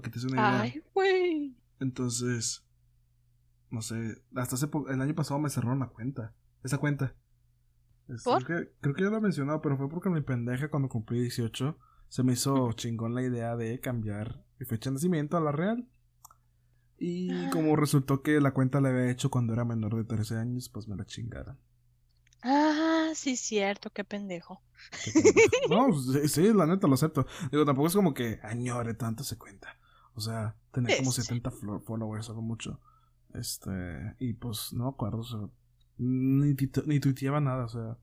Para que te des una idea.
Ay, güey.
Entonces, no sé, hasta hace el año pasado me cerraron la cuenta. Esa cuenta. Es-
¿Por?
Creo, que, creo que ya lo he mencionado, pero fue porque mi pendeja cuando cumplí 18 se me hizo chingón la idea de cambiar mi fecha de nacimiento a la real. Y
Ah.
como resultó que la cuenta la había hecho cuando era menor de 13 años, pues me la chingaron.
Ah, sí, cierto. Qué pendejo.
Qué pendejo. no, sí, sí, la neta lo acepto. Digo, tampoco es como que añore tanto se cuenta. O sea, tenía como
Sí, sí.
70 flo- followers, algo mucho. Este, y pues no me acuerdo, o sea, ni, ni tuiteaba nada, o sea,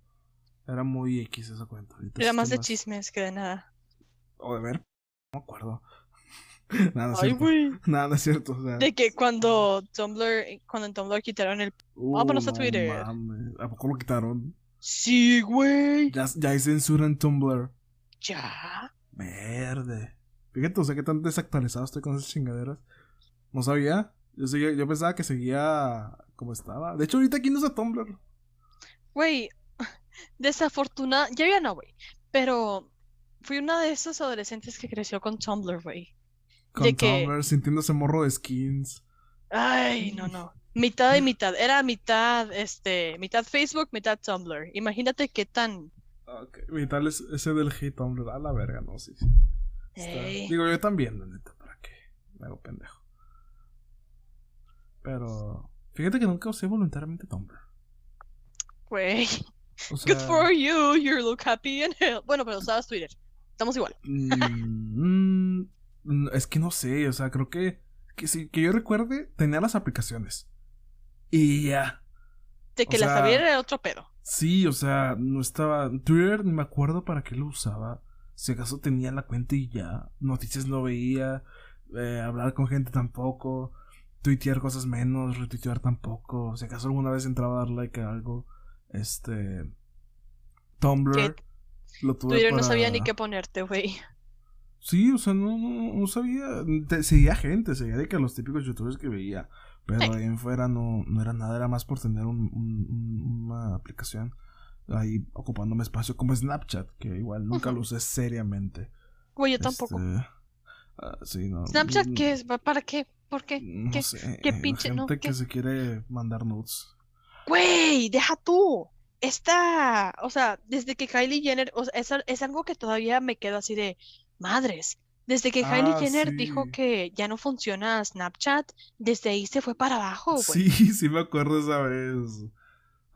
era muy X esa cuenta. Ahorita
Era más de chismes que de nada.
O de ver, no me acuerdo. nada,
Ay,
cierto. Nada, es cierto, o sea.
De que cuando Tumblr, cuando en Tumblr quitaron el...
uh,
vámonos a Twitter.
mames, ¿A poco lo quitaron?
Sí, güey.
Ya, ya hay censura en Tumblr.
Ya.
Verde. Fíjate, o sea, qué tan desactualizado estoy con esas chingaderas. No sabía. Yo, seguía, yo pensaba que seguía como estaba. De hecho, ahorita aquí no usa Tumblr.
Güey, desafortunada, ya ya no, güey. Pero fui una de esos adolescentes que creció con Tumblr, güey.
Con
De que-
Tumblr, sintiéndose morro de skins.
Ay, no, no. Mitad y mitad. Era mitad, este, mitad Facebook, mitad Tumblr. Imagínate qué tan.
Ok, mi tal es ese del hate Tumblr. A la verga, no, sí, sí. Digo, yo también, la neta, ¿para qué? Me hago pendejo. Pero. Fíjate que nunca usé voluntariamente Tumblr.
Güey.
O sea,
Good for you. You look happy and hell. Bueno, pero usabas Twitter. Estamos igual.
mm, mm, es que no sé, o sea, creo que. Que, sí, que yo recuerde, tenía las aplicaciones. Y ya.
De que
O
la
sea-
era otro pedo.
Sí, o sea, no estaba. Twitter ni me acuerdo para qué lo usaba. Si acaso tenía la cuenta y ya. Noticias no veía. eh, hablar con gente tampoco. Tuitear cosas menos. Retuitear tampoco. Si acaso alguna vez entraba a dar like a algo. Este. Tumblr.
Que
Lo tuve
Twitter no
para-
sabía ni qué ponerte, güey.
Sí, o sea, no, no, no sabía. Te- seguía gente, seguía de que los típicos youtubers que veía. Pero ahí en fuera no, no era nada, era más por tener un- una aplicación ahí ocupándome espacio como Snapchat, que igual nunca lo usé seriamente.
Güey, yo tampoco.
Este, ah, sí, no.
¿Snapchat
mm,
qué es? ¿Para qué? ¿Por qué?
No
¿Qué?
sé.
qué
la
pinche- no,
gente
qué?
que se quiere mandar nudes.
Güey, deja tú. Esta, o sea, desde que Kylie Jenner, o sea, es, es algo que todavía me quedo así de madres. Desde que Kylie
Ah,
Jenner dijo que ya no funciona Snapchat, desde ahí se fue para abajo, güey.
Sí, sí me acuerdo esa vez.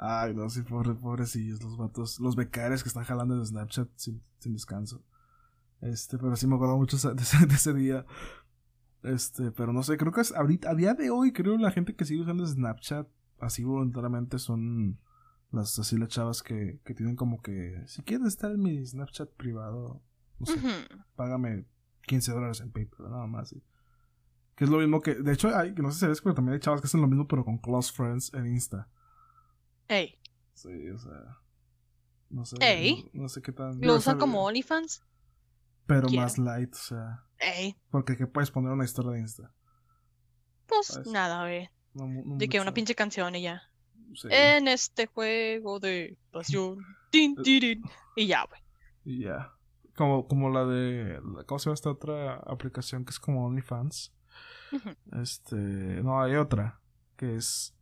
Ay, no, sí, pobre, pobrecillos, los vatos, los becarios que están jalando de Snapchat sin, sin descanso. Este, pero sí me acuerdo mucho de ese, de ese día. Este, pero no sé, creo que es ahorita, a día de hoy, creo la gente que sigue usando Snapchat así voluntariamente son las así las chavas que, que tienen como que, si quieres estar en mi Snapchat privado, no sé, págame 15 dólares en PayPal, nada más. Que es lo mismo que, de hecho, hay, que no sé si sabes, pero también hay chavas que hacen lo mismo, pero con Close Friends en Insta.
Ey,
Sí, o sea. No sé.
Ey.
No, no sé qué tan.
¿lo usan como OnlyFans?
Pero más light, o sea.
Ey,
Porque que puedes poner una historia de Insta.
pues
Pues,
nada, güey.
No
De que una pinche canción y ya.
Sí,
En este juego de pasión. Tin, tirin. Y ya, güey.
Y ya. Como, como la de. ¿Cómo se llama esta otra aplicación que es como OnlyFans? Este. No, hay otra. Que es.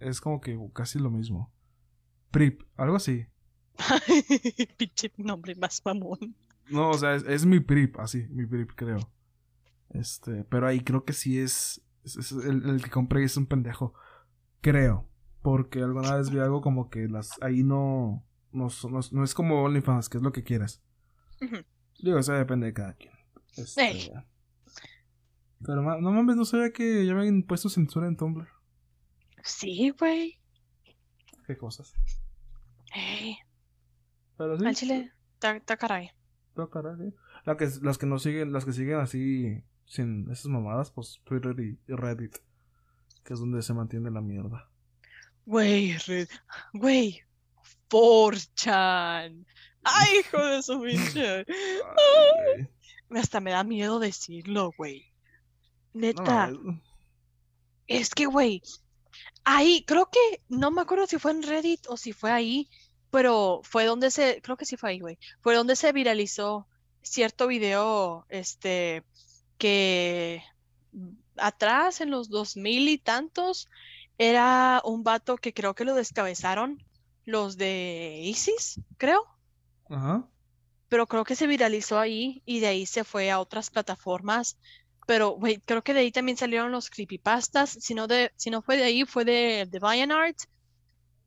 Es como que casi lo mismo. Prip, algo así.
Pinche nombre más mamón.
No, o sea, es, es mi prip, así, mi prip, creo. Este, pero ahí creo que sí es. es- es el, el que compré es un pendejo. Creo. Porque alguna vez vi algo como que las. Ahí no. No, no, no es como OnlyFans, que es lo que quieras. Digo, eso depende de cada quien. Este. Pero no mames, no sabía que ya habían puesto censura en Tumblr.
Sí, güey.
Qué cosas.
Ey,
Pero sí.
al chile, está está caray.
pero caray, sí. La que, las que no siguen, las que siguen así, sin esas mamadas, pues Twitter y, y Reddit. Que es donde se mantiene la mierda.
Güey, güey. 4chan. Ay, hijo de su pinche. Hasta me da miedo decirlo, güey. Neta, es que, güey, ahí, creo que, no me acuerdo si fue en Reddit o si fue ahí, pero fue donde se, creo que sí fue ahí, güey, fue donde se viralizó cierto video, este, que atrás, en los dos mil y tantos, era un vato que creo que lo descabezaron los de ISIS, creo.
Ajá.
pero creo que se viralizó ahí y de ahí se fue a otras plataformas. Pero, güey, creo que de ahí también salieron los creepypastas. Si no, de, si no fue de ahí, fue de, de Art.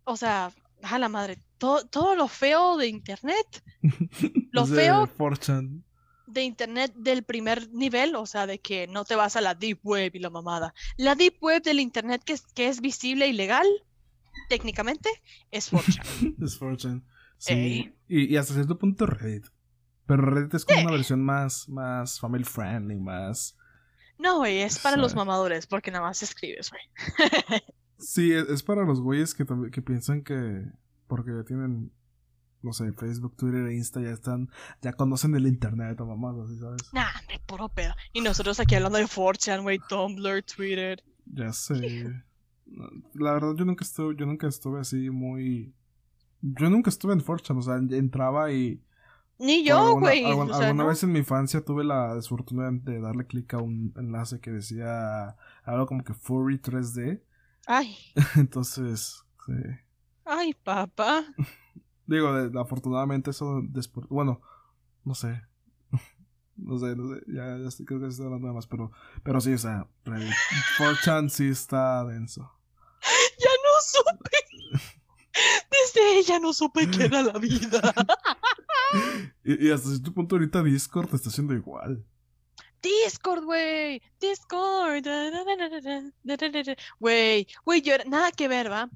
O sea, a la madre, todo, todo lo feo de internet, Lo
de
feo-
4chan.
de internet del primer nivel, o sea, de que no te vas a la deep web y la mamada. La deep web del internet que es, que es visible y legal, técnicamente, es 4chan.
Es 4chan. Sí. Y, y hasta cierto punto Reddit. Pero Reddit es como
Sí.
una versión más, más family friendly, más.
No, güey, es para los mamadores, porque nada más escribes, güey.
Sí, es, es para los güeyes que, también- que piensan que porque tienen no sé, Facebook, Twitter e Insta ya están, ya conocen el internet o mamás, así, ¿sabes?
Nah, me puro pedo. Y nosotros aquí hablando de 4chan, güey, Tumblr, Twitter.
Ya sé. La verdad, yo nunca estuve, yo nunca estuve así muy. Yo nunca estuve en 4chan, o sea, entraba y.
Ni yo,
alguna-
güey.
algún-
o sea,
alguna
no.
vez en mi infancia tuve la desfortuna de darle clic a un enlace que decía algo como que Furry 3D.
Ay,
Entonces, sí.
ay, papá.
Digo, afortunadamente eso después, bueno, no sé. No sé, no sé, ya, ya estoy, creo que estoy hablando de más, pero, pero sí, o sea, Reddit. 4chan sí está denso.
Ya no supe. Desde ella no supe qué era la vida.
y, hasta cierto punto ahorita Discord te está haciendo igual.
Discord, güey. Discord. Güey, güey, yo era... nada que ver, ¿va?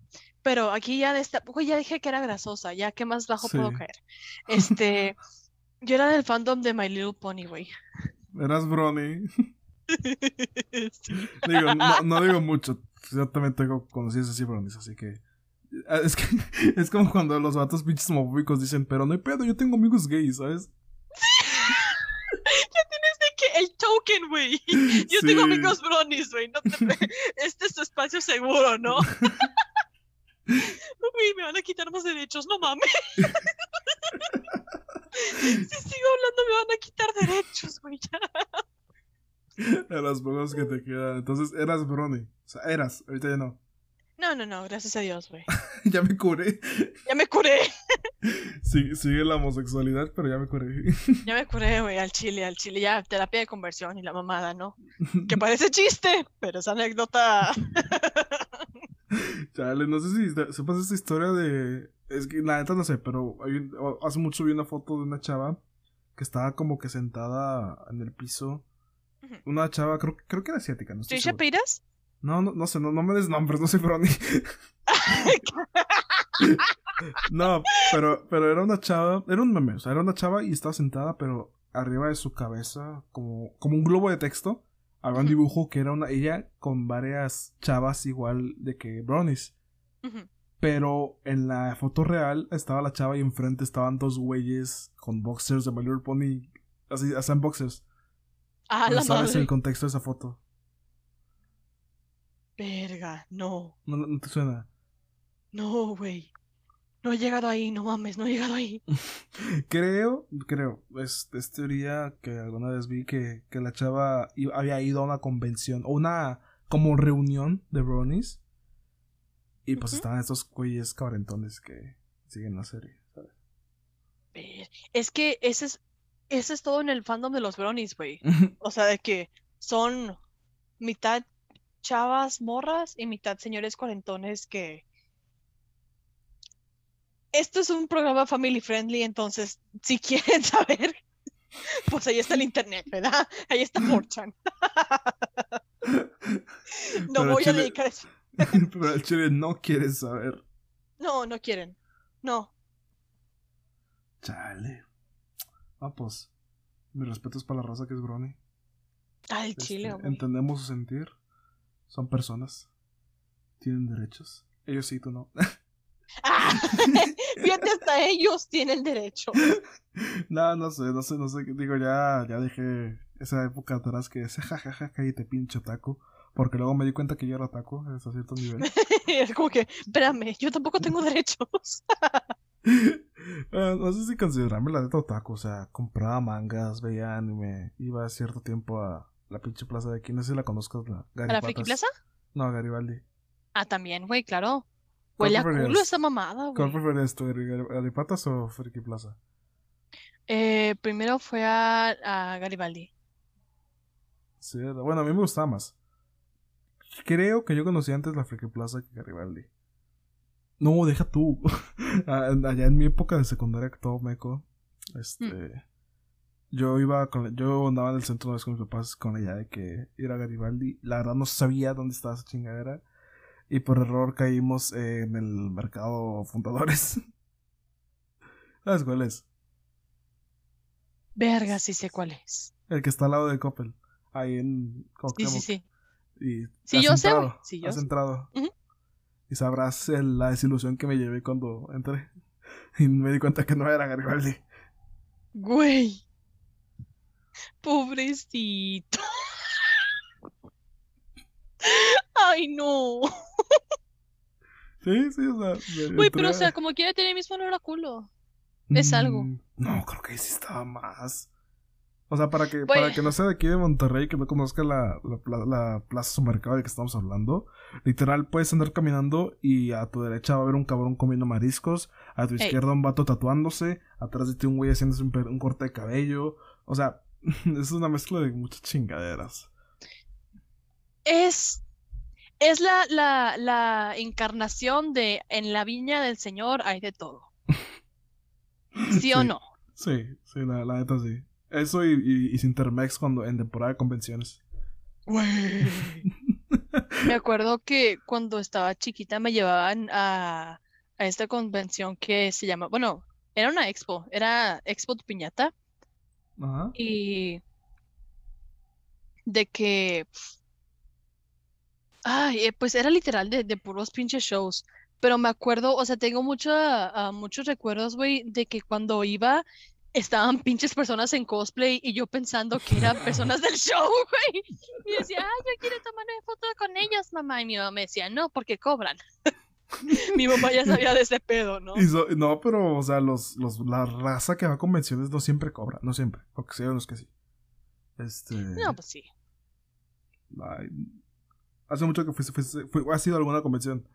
Pero aquí ya de esta, güey, ya dije que era grasosa, ya que más bajo puedo caer. Este, yo era del fandom de My Little Pony, güey.
Eras Brony. no, digo mucho. Pues, yo también tengo conocidos así Bronies, así que ah, Es que es como cuando los vatos pinches homofóbicos dicen, pero no hay pedo, yo tengo amigos gays, ¿sabes?
Ya tienes de que el token, güey. Yo tengo amigos bronies, güey. No te... Este es tu espacio seguro, ¿no? Uy, me van a quitar más derechos, no mames. Si sigo hablando, me van a quitar derechos, güey. ya.
A los pocos que te quedan. Entonces eras Brony. O sea, eras, ahorita ya no.
No, no, no, gracias a Dios, güey.
ya me curé.
Ya me curé.
Sí, sigue la homosexualidad, pero ya me curé.
Ya me curé, güey, al chile, al chile. Ya, terapia de conversión y la mamada, ¿no? Que parece chiste, pero es anécdota.
Chale, no sé si sepas esta historia de. Es que la neta no sé, pero hay hace mucho vi una foto de una chava que estaba como que sentada en el piso. Una chava, creo, creo que era asiática, no
¿Trisha
seguro. No, no, no sé, no, no me des nombres, no soy Brony. no, pero, pero era una chava, era un meme, o sea, era una chava y estaba sentada, pero arriba de su cabeza, como, como un globo de texto, había un dibujo que era una ella con varias chavas igual de que Bronies. Pero en la foto real estaba la chava y enfrente estaban dos güeyes con boxers de My Little Pony. Así, hacían boxers.
Ah,
¿No
la
sabes
madre.
el contexto de esa foto?
Verga, no.
No, no te suena.
No, güey. No he llegado ahí, no mames, no he llegado ahí.
Creo, creo, es, es teoría que alguna vez vi que, que la chava había ido a una convención, o una como reunión de bronies. Y pues estaban estos güeyes cabrentones que siguen la serie, ¿sabes?
Es que ese es, ese es todo en el fandom de los bronies, güey. O sea, de que son mitad chavas morras y mitad señores cuarentones que... Esto es un programa family friendly, entonces si quieren saber, pues ahí está el internet, ¿verdad? Ahí está 4chan. No
Pero
voy a dedicar eso.
Pero el chile no quiere saber.
No, no quieren. No.
Chale. Ah, pues. Mis respetos para la raza que es Brony.
Al
Este,
chile, güey.
entendemos su sentir. Son personas. Tienen derechos. Ellos sí, tú no.
¡Ah! Fíjate, hasta ellos tienen derecho.
no, no sé, no sé, no sé. Digo, ya, ya dejé esa época atrás que decía, jajaja, cállate, pinche taco. Porque luego me di cuenta que yo era taco hasta cierto nivel.
Es como que, espérame, yo tampoco tengo derechos.
Ah, no sé si considerarme la neta otaku. O sea, compraba mangas, veía anime. Iba cierto tiempo a la pinche plaza de aquí. No sé si la conozco. La
¿A la. Friki Plaza?
No, a Garibaldi.
Ah, también, güey, claro.
¿Cuál
Huele a culo esa mamada,
¿Cuál
güey.
preferías tú, Gari- Garipatas o Friki Plaza?
Eh, primero fue a, a Garibaldi.
Sí, bueno, a mí me gustaba más. Creo que yo conocí antes la Friki Plaza que Garibaldi. No, deja tú. Ah, Allá en mi época de secundaria, todo meco. Este. Yo iba con. Yo andaba en el centro una vez con mis papás con la idea de que ir a Garibaldi. La verdad no sabía dónde estaba esa chingadera. Y por error caímos en el mercado fundadores. ¿Sabes cuál es?
Verga, sí sé cuál es.
El que está al lado de Coppel. Ahí en
Sí,
Cuauhtémoc.
sí, sí.
Y
Sí,
has
yo sé, Sí, yo
has
sé.
entrado. Y sabrás el- la desilusión que me llevé cuando entré. Y me di cuenta que no era Garibaldi.
Güey. Pobrecito. Ay, no.
Sí, sí, o sea.
Güey, pero o sea, como quiera tiene el mismo olor a culo. es algo.
Mm, No, creo que sí estaba más. O sea, para que, para que no sea de aquí de Monterrey, que no conozca la, la, la plaza supermercado de que estamos hablando, literal puedes andar caminando y a tu derecha va a haber un cabrón comiendo mariscos, a tu izquierda un vato tatuándose, atrás de ti un güey haciéndose un corte de cabello. O sea, es una mezcla de muchas chingaderas.
Es. Es la, la, la encarnación de en la viña del Señor hay de todo. ¿Sí o no?
Sí, sí, la, la neta sí. Eso y, y, y Sintermex cuando en temporada de convenciones.
Me acuerdo que cuando estaba chiquita me llevaban a, a esta convención que se llama, bueno, era una expo, era Expo tu Piñata Y de que, ay, eh, pues era literal de, de puros pinches shows, pero me acuerdo, o sea, tengo mucha, ah, muchos recuerdos, güey, de que cuando iba estaban pinches personas en cosplay y yo pensando que eran personas del show, güey. Y decía, ay, yo quiero tomar una foto con ellos, mamá. Y mi mamá me decía, no, porque cobran. Mi mamá ya sabía de ese pedo, ¿no?
Y so- no, pero, o sea, los, los, la raza que va a convenciones no siempre cobra, no siempre, sí hay unos que sí. Este.
No, pues sí.
ay, hace mucho que fuiste, fuiste- fui- ¿has ido a alguna convención?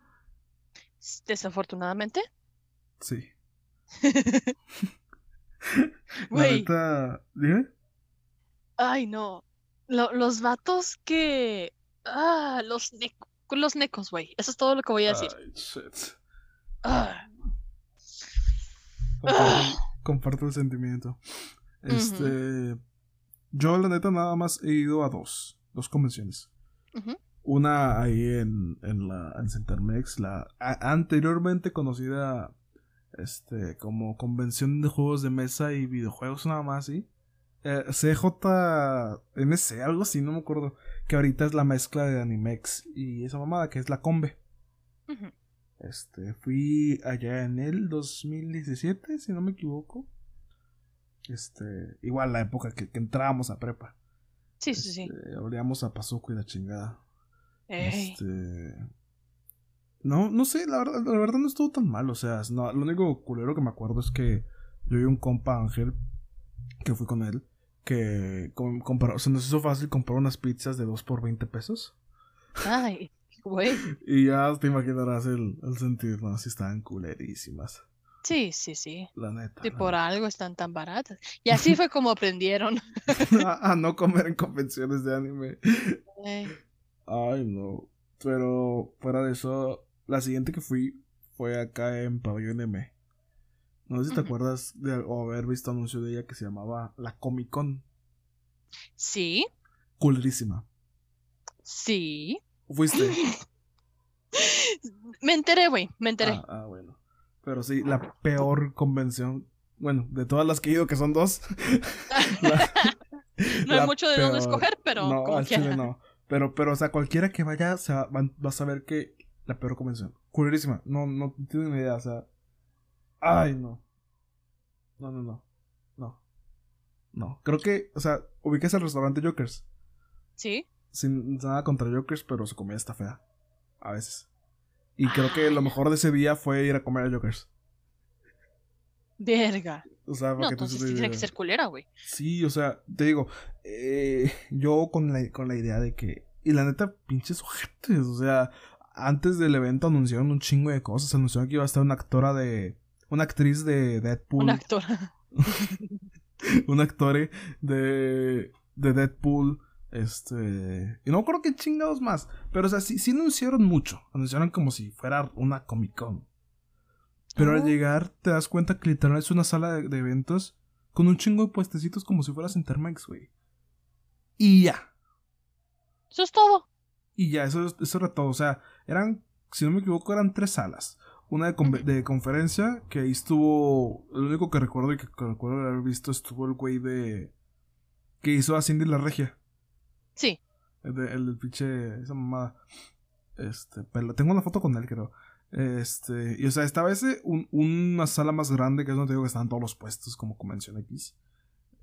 Desafortunadamente.
Sí.
Güey,
¿dime?
ay, no. Lo- los vatos que. Ah, los, ne- los necos, güey. Eso es todo lo que voy a decir.
Ay, shit.
Ah,
Comparto, comparto el sentimiento. Este. Yo, la neta, nada más he ido a dos. Dos convenciones. Una ahí en, en la en Centermex, la a- anteriormente conocida este como convención de juegos de mesa y videojuegos nada más, ¿sí? Eh, CJMC, algo así, no me acuerdo. Que ahorita es la mezcla de Animex y esa mamada que es la Combe. Este, fui allá en el 2017, si no me equivoco. Este, igual la época que, que entrábamos a prepa.
Sí, sí, sí.
Este, olíamos a Pazuco y la chingada.
Ey.
Este. No, no sé, la verdad, la verdad no estuvo tan mal. O sea, no, lo único culero que me acuerdo es que yo y un compa Ángel, que fui con él, que com- se nos hizo fácil comprar unas pizzas de 2 por 20 pesos.
Ay, güey.
Y ya te imaginarás el, el sentir, ¿no? Si estaban culerísimas.
Sí, sí, sí.
La neta.
Y
la
por
neta.
algo están tan baratas. Y así fue como aprendieron.
a, a no comer en convenciones de anime.
Ey.
Ay, no. Pero fuera de eso, la siguiente que fui fue acá en Pabellón M. No sé si te acuerdas de o haber visto anuncio de ella que se llamaba La Comic Con.
Sí,
Culerísima.
sí.
¿Fuiste?
Me enteré, güey, me enteré.
Ah, ah, bueno. Pero sí, la peor convención. Bueno, de todas las que he ido, que son dos. la-
no hay mucho de dónde
peor.
escoger, pero
no,
como
al chile
quiera.
no. Pero, pero, o sea, cualquiera que vaya, o sea, van- vas a ver que la peor convención. Culerísima. No, no tienen ni idea, o sea. Ay, no. No, no, no. No. No. Creo que, o sea, ubicas el restaurante Jokers.
Sí.
Sin nada contra Jokers, pero su comida está fea. A veces. Y creo que lo mejor de ese día fue ir a comer a Jokers.
Verga.
O sea,
No,
te
entonces tiene que ser culera, güey.
Sí, o sea, te digo, eh, yo con la, con la idea de que... Y la neta, pinches ojetes, o sea, antes del evento anunciaron un chingo de cosas, anunciaron que iba a estar una actora de... Una actriz de Deadpool.
Un actor.
un actor de, de Deadpool. Este. Y no acuerdo qué chingados más. Pero, o sea, sí, sí anunciaron mucho. Anunciaron como si fuera una Comic Con. Pero al
Oh.
llegar te das cuenta que literal es una sala de, de eventos con un chingo de puestecitos como si fueras Intermex, güey. Y ya.
Eso es todo.
Y ya, eso, es- eso era todo. O sea, eran, si no me equivoco, eran tres salas. Una de, conferencia, que ahí estuvo. El único que recuerdo y que, que recuerdo haber visto estuvo el güey de. que hizo a Cindy la Regia.
Sí.
El, de- el del pinche. esa mamada. Este, pero tengo una foto con él, creo. Este, y o sea, estaba ese, un- una sala más grande, que es donde te digo que estaban todos los puestos, como Convención X.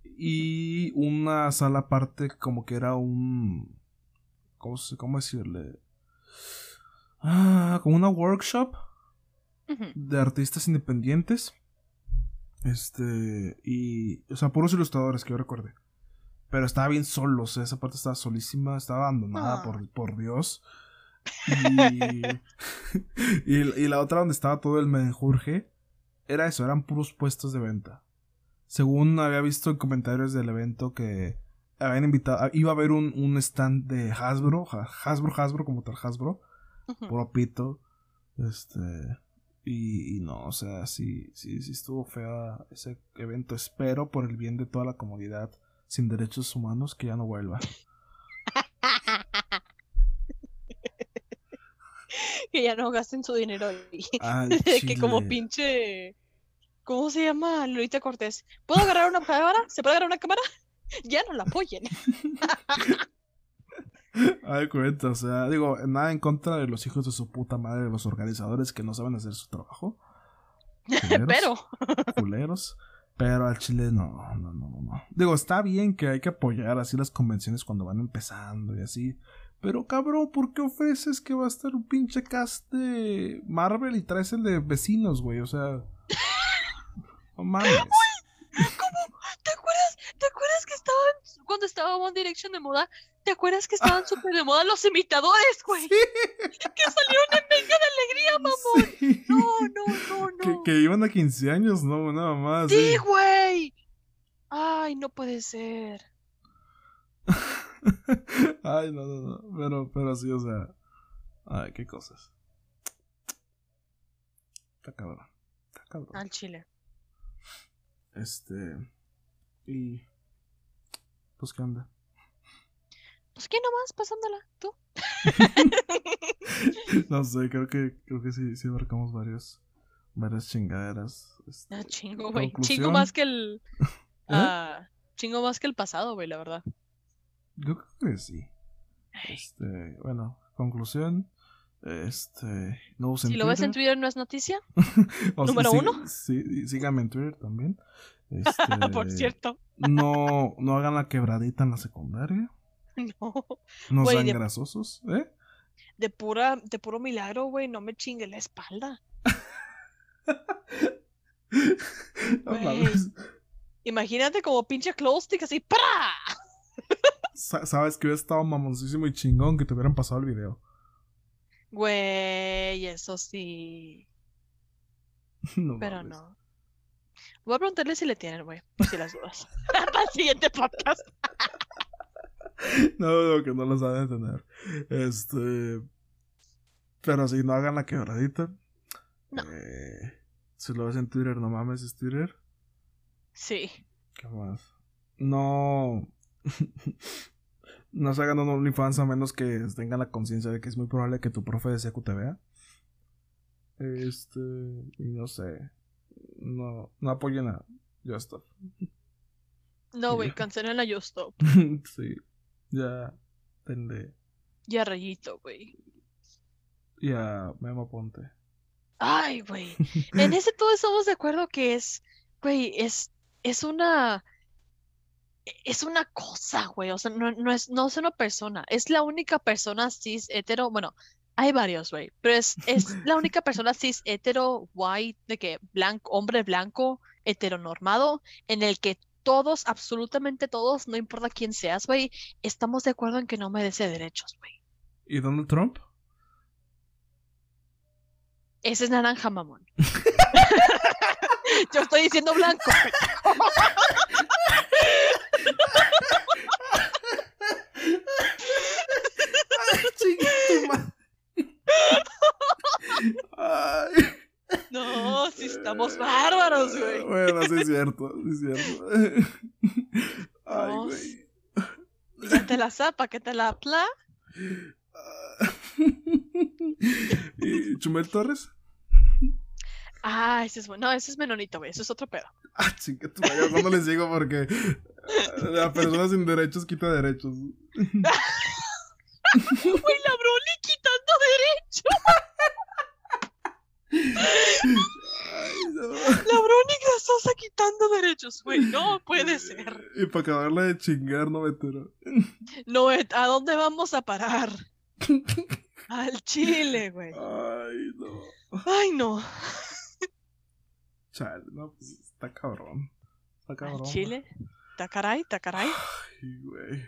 Y una sala aparte, como que era un. ¿Cómo, se- cómo decirle? Ah, como una workshop De artistas independientes. Este, y, o sea, puros ilustradores que yo recuerde. Pero estaba bien solo, o sea, esa parte estaba solísima, estaba abandonada
Ah.
por, por Dios. Y, y, y la otra donde estaba todo el menjurje, era eso, eran puros puestos de venta. Según había visto en comentarios del evento que habían invitado, iba a haber un, un stand de Hasbro, Hasbro, Hasbro, como tal Hasbro,
Ujú.
puro pito. Este. Y, y no, o sea, sí, sí, sí estuvo fea ese evento. Espero por el bien de toda la comunidad sin derechos humanos que ya no vuelva.
que ya no gasten su dinero ahí. Que como pinche. ¿Cómo se llama? Lolita Cortés. ¿Puedo agarrar una cámara? ¿Se puede agarrar una cámara? Ya no la apoyen.
Ay, cuenta, o sea, digo, nada en contra de los hijos de su puta madre, de los organizadores que no saben hacer su trabajo. Culeros,
Pero,
Culeros. Pero al chile no, no, no, no, no. Digo, está bien que hay que apoyar así las convenciones cuando van empezando y así. Pero cabrón, ¿por qué ofreces que va a estar un pinche cast de Marvel y traes el de vecinos, güey? O sea. No mames.
¿te acuerdas? ¿Te acuerdas que estaban cuando estaba One Direction de moda? ¿Te acuerdas que estaban súper de moda los imitadores, güey? Que salieron en Venga de Alegría, mamón.
Sí.
No, no, no,
Que,
no.
que iban a 15 años, no, nada más.
Sí, güey. Ay, no puede ser.
Ay, no, no, no. Pero, pero sí, o sea. Ay, qué cosas. Está cabrón. Está cabrón.
Al chile.
Este. Y. Pues, ¿qué onda?
Pues qué nomás, pasándola, tú.
no sé, creo que, creo que sí, sí abarcamos varias, varias chingaderas. Este,
Ah, chingo, güey. Chingo más que el.
¿Eh?
ah, chingo más que el pasado, güey, la verdad.
Yo creo que sí. Este, bueno, conclusión. Este, no
Si lo ves en
Twitter.
¿no es noticia? Número
sí-
uno.
Sí, síganme en Twitter también. Este,
Por cierto.
No, no hagan la quebradita en la secundaria.
No.
No sean grasosos, ¿eh?
De pura, de puro milagro, güey, no me chingue la espalda. Imagínate como pinche close stick así, ¡para!
Sa- Sabes que hubiera estado mamoncísimo y chingón que te hubieran pasado el video.
Güey, eso sí.
No
Pero
mames.
no. Voy a preguntarle si le tienen, güey, por si las dudas. Para el siguiente podcast.
No, no, que no lo saben tener. Este. Pero si no hagan la quebradita.
No.
Eh, si lo ves en Twitter, no mames, es Twitter.
Sí.
¿Qué más? No. no se hagan un OnlyFans a menos que tengan la conciencia de que es muy probable que tu profe de secu te vea. Este. Y no sé. No, no apoyen a Just Stop.
No, güey, cancelen la Yo Stop.
sí. Ya. Tenle.
Ya rayito, güey.
Y a Memo Ponte.
Ay, güey. En ese todos estamos de acuerdo que es, güey, es, es una, es una cosa, güey. O sea, no, no es, no es una persona. Es la única persona cis hetero. Bueno, hay varios, güey. Pero es, es la única persona cis hetero, white, de que blanco, hombre blanco, heteronormado, en el que todos, absolutamente todos, no importa quién seas, güey, estamos de acuerdo en que no merece derechos, güey.
¿Y Donald Trump?
Ese es naranja, mamón. Yo estoy diciendo blanco.
Ay.
No, si estamos bárbaros, güey.
Bueno, sí es cierto, sí es cierto. Ay, güey.
Ya te la zapa, que te la pla.
¿Y Chumel Torres?
Ah, ese es bueno. No, ese es menonito, güey. Eso es otro pedo.
Ah, chinga madre. ¿Cuándo les digo? Porque ah, la persona sin derechos quita derechos.
Güey, la Broly quitando derecho.
Ay, no.
La Brony grasosa quitando derechos, güey. No puede ser.
Y para acabarla de chingar, no me entero.
No, Ed, ¿a dónde vamos a parar? Al Chile, güey.
Ay, no.
Ay, no.
Chale, no, pues está cabrón. Está cabrón.
Al Chile. Tacaray, tacaray.
Ay, güey.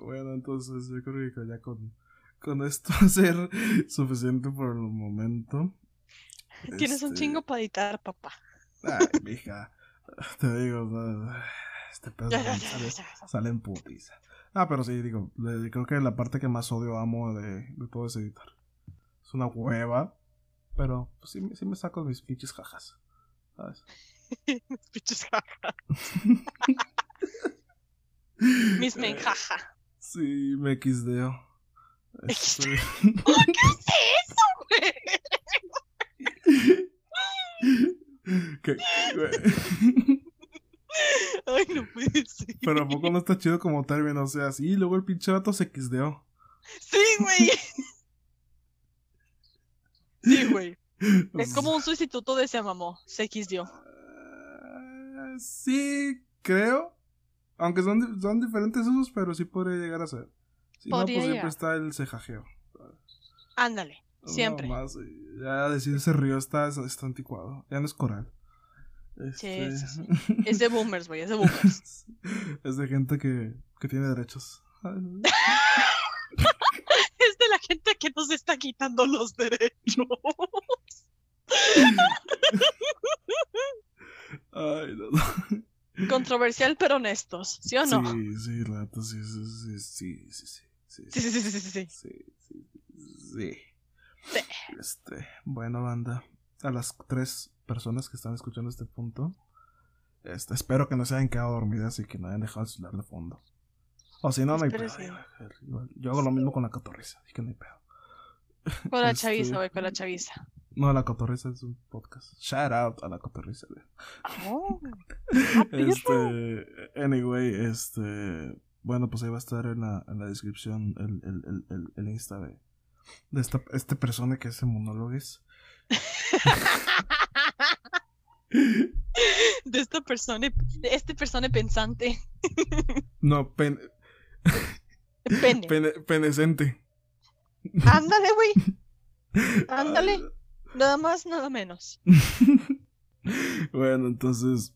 Bueno, entonces yo creo que ya con, con esto va a ser suficiente por el momento.
Tienes un
Este,
chingo para editar, papá.
Ay, mija. Te digo, este pedo
Ya, ya,
sale,
ya, ya.
sale en putiza. Ah, pero sí, digo, creo que la parte que más odio amo de, de todo es editar. Es una hueva, pero pues, sí, me- sí me saco mis pinches jajas. ¿Sabes?
Pinches jaja. Mis men, jaja.
Sí, me xdeo. Este,
¿Qué es eso, güey?
¿Qué? Güey.
Ay, no puede ser.
Pero a poco no está chido como término, o sea, sí, luego el pinche vato se xdeó.
Sí, güey. Sí, güey. Es como un sustituto de se mamó. Se dio.
Ah, sí, creo. Aunque son, son diferentes usos, pero sí podría llegar a ser. Si no, pues siempre está el cejajeo.
Ándale. Siempre.
más, eh, ya decir ese río está, está anticuado. Ya no es coral. Este,
sí, sí. Es de boomers, güey. Es de boomers.
es de gente que, que tiene derechos.
Es de la gente que nos está quitando los derechos.
Ay, no, no.
Controversial, pero honestos. ¿Sí o no?
Sí, sí, neta, sí, sí, sí, sí, sí, sí, sí,
Sí, sí, sí, sí, sí.
Este, bueno, banda, a las tres personas que están escuchando este punto, este, espero que no se hayan quedado dormidas y que no hayan dejado el celular de fondo. O si no, no hay pedo. Yo hago lo mismo con la cotorriza, así que no hay pedo.
Con la
Este-
chaviza, güey, con la chaviza.
No, la cotorriza es un podcast. Shout out a la cotorriza. güey.
Oh. Ah.
Este, anyway, este, bueno, pues ahí va a estar en la, en la descripción el, el, el, el, el Insta de, de esta, este persona que hace monólogos.
De esta persona, de este persona pensante.
No, pen,
Pene.
pene, penecente.
Ándale, güey. Ándale. Nada más, nada menos.
bueno, entonces,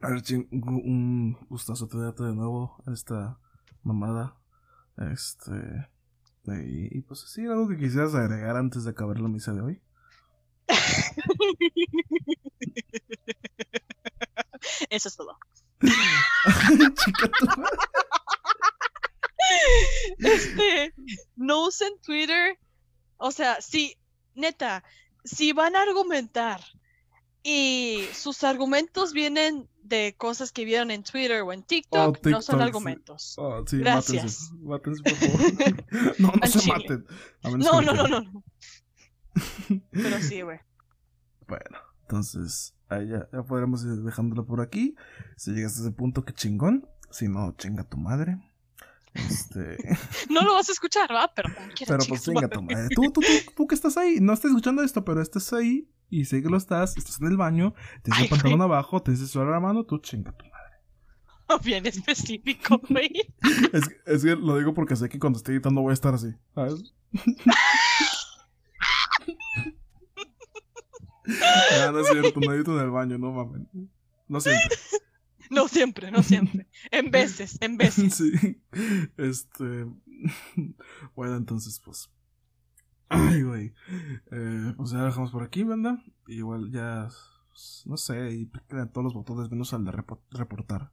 Archie, un un gustazo tenerte de nuevo a esta mamada. Este, y, y pues sí, algo que quisieras agregar antes de acabar la misa de hoy.
Eso es todo.
Chica.
Este, no usen Twitter. O sea, si, neta, si van a argumentar y sus argumentos vienen de cosas que vieron en Twitter o en TikTok, no
TikTok,
son argumentos.
Oh, sí,
Gracias.
mátense. Mátense, por favor. no, no se maten.
No,
que
no, no, no. Pero sí, güey.
Bueno, entonces, ahí ya, ya podremos ir dejándolo por aquí. Si llegas a ese punto, qué chingón. Si no, chinga tu madre. Este.
No lo vas a escuchar, ¿va? Pero
pero pues chinga tu madre. Tú, tú, tú, tú que estás ahí, no estás escuchando esto, pero estás ahí. Y sé que lo estás, estás en el baño, tienes el pantalón abajo, tienes el celular a la mano, tú chinga tu madre.
Bien específico, güey.
Es, que- es que lo digo porque sé que cuando esté editando voy a estar así, ¿sabes? Ah, no es cierto, no edito en el baño, no mames. No siempre.
No siempre, no siempre. En veces, en veces.
Sí. Este. Bueno, entonces, pues. Ay, güey. Eh, pues ya lo dejamos por aquí, banda. Igual ya. No sé, y piquen todos los botones menos al de repo- reportar.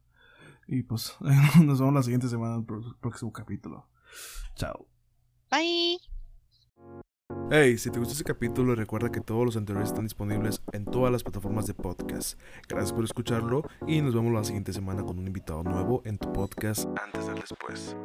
Y pues, nos vemos la siguiente semana en el próximo capítulo. Chao.
Bye.
Hey, si te gustó este capítulo, recuerda que todos los anteriores están disponibles en todas las plataformas de podcast. Gracias por escucharlo y nos vemos la siguiente semana con un invitado nuevo en tu podcast antes del después.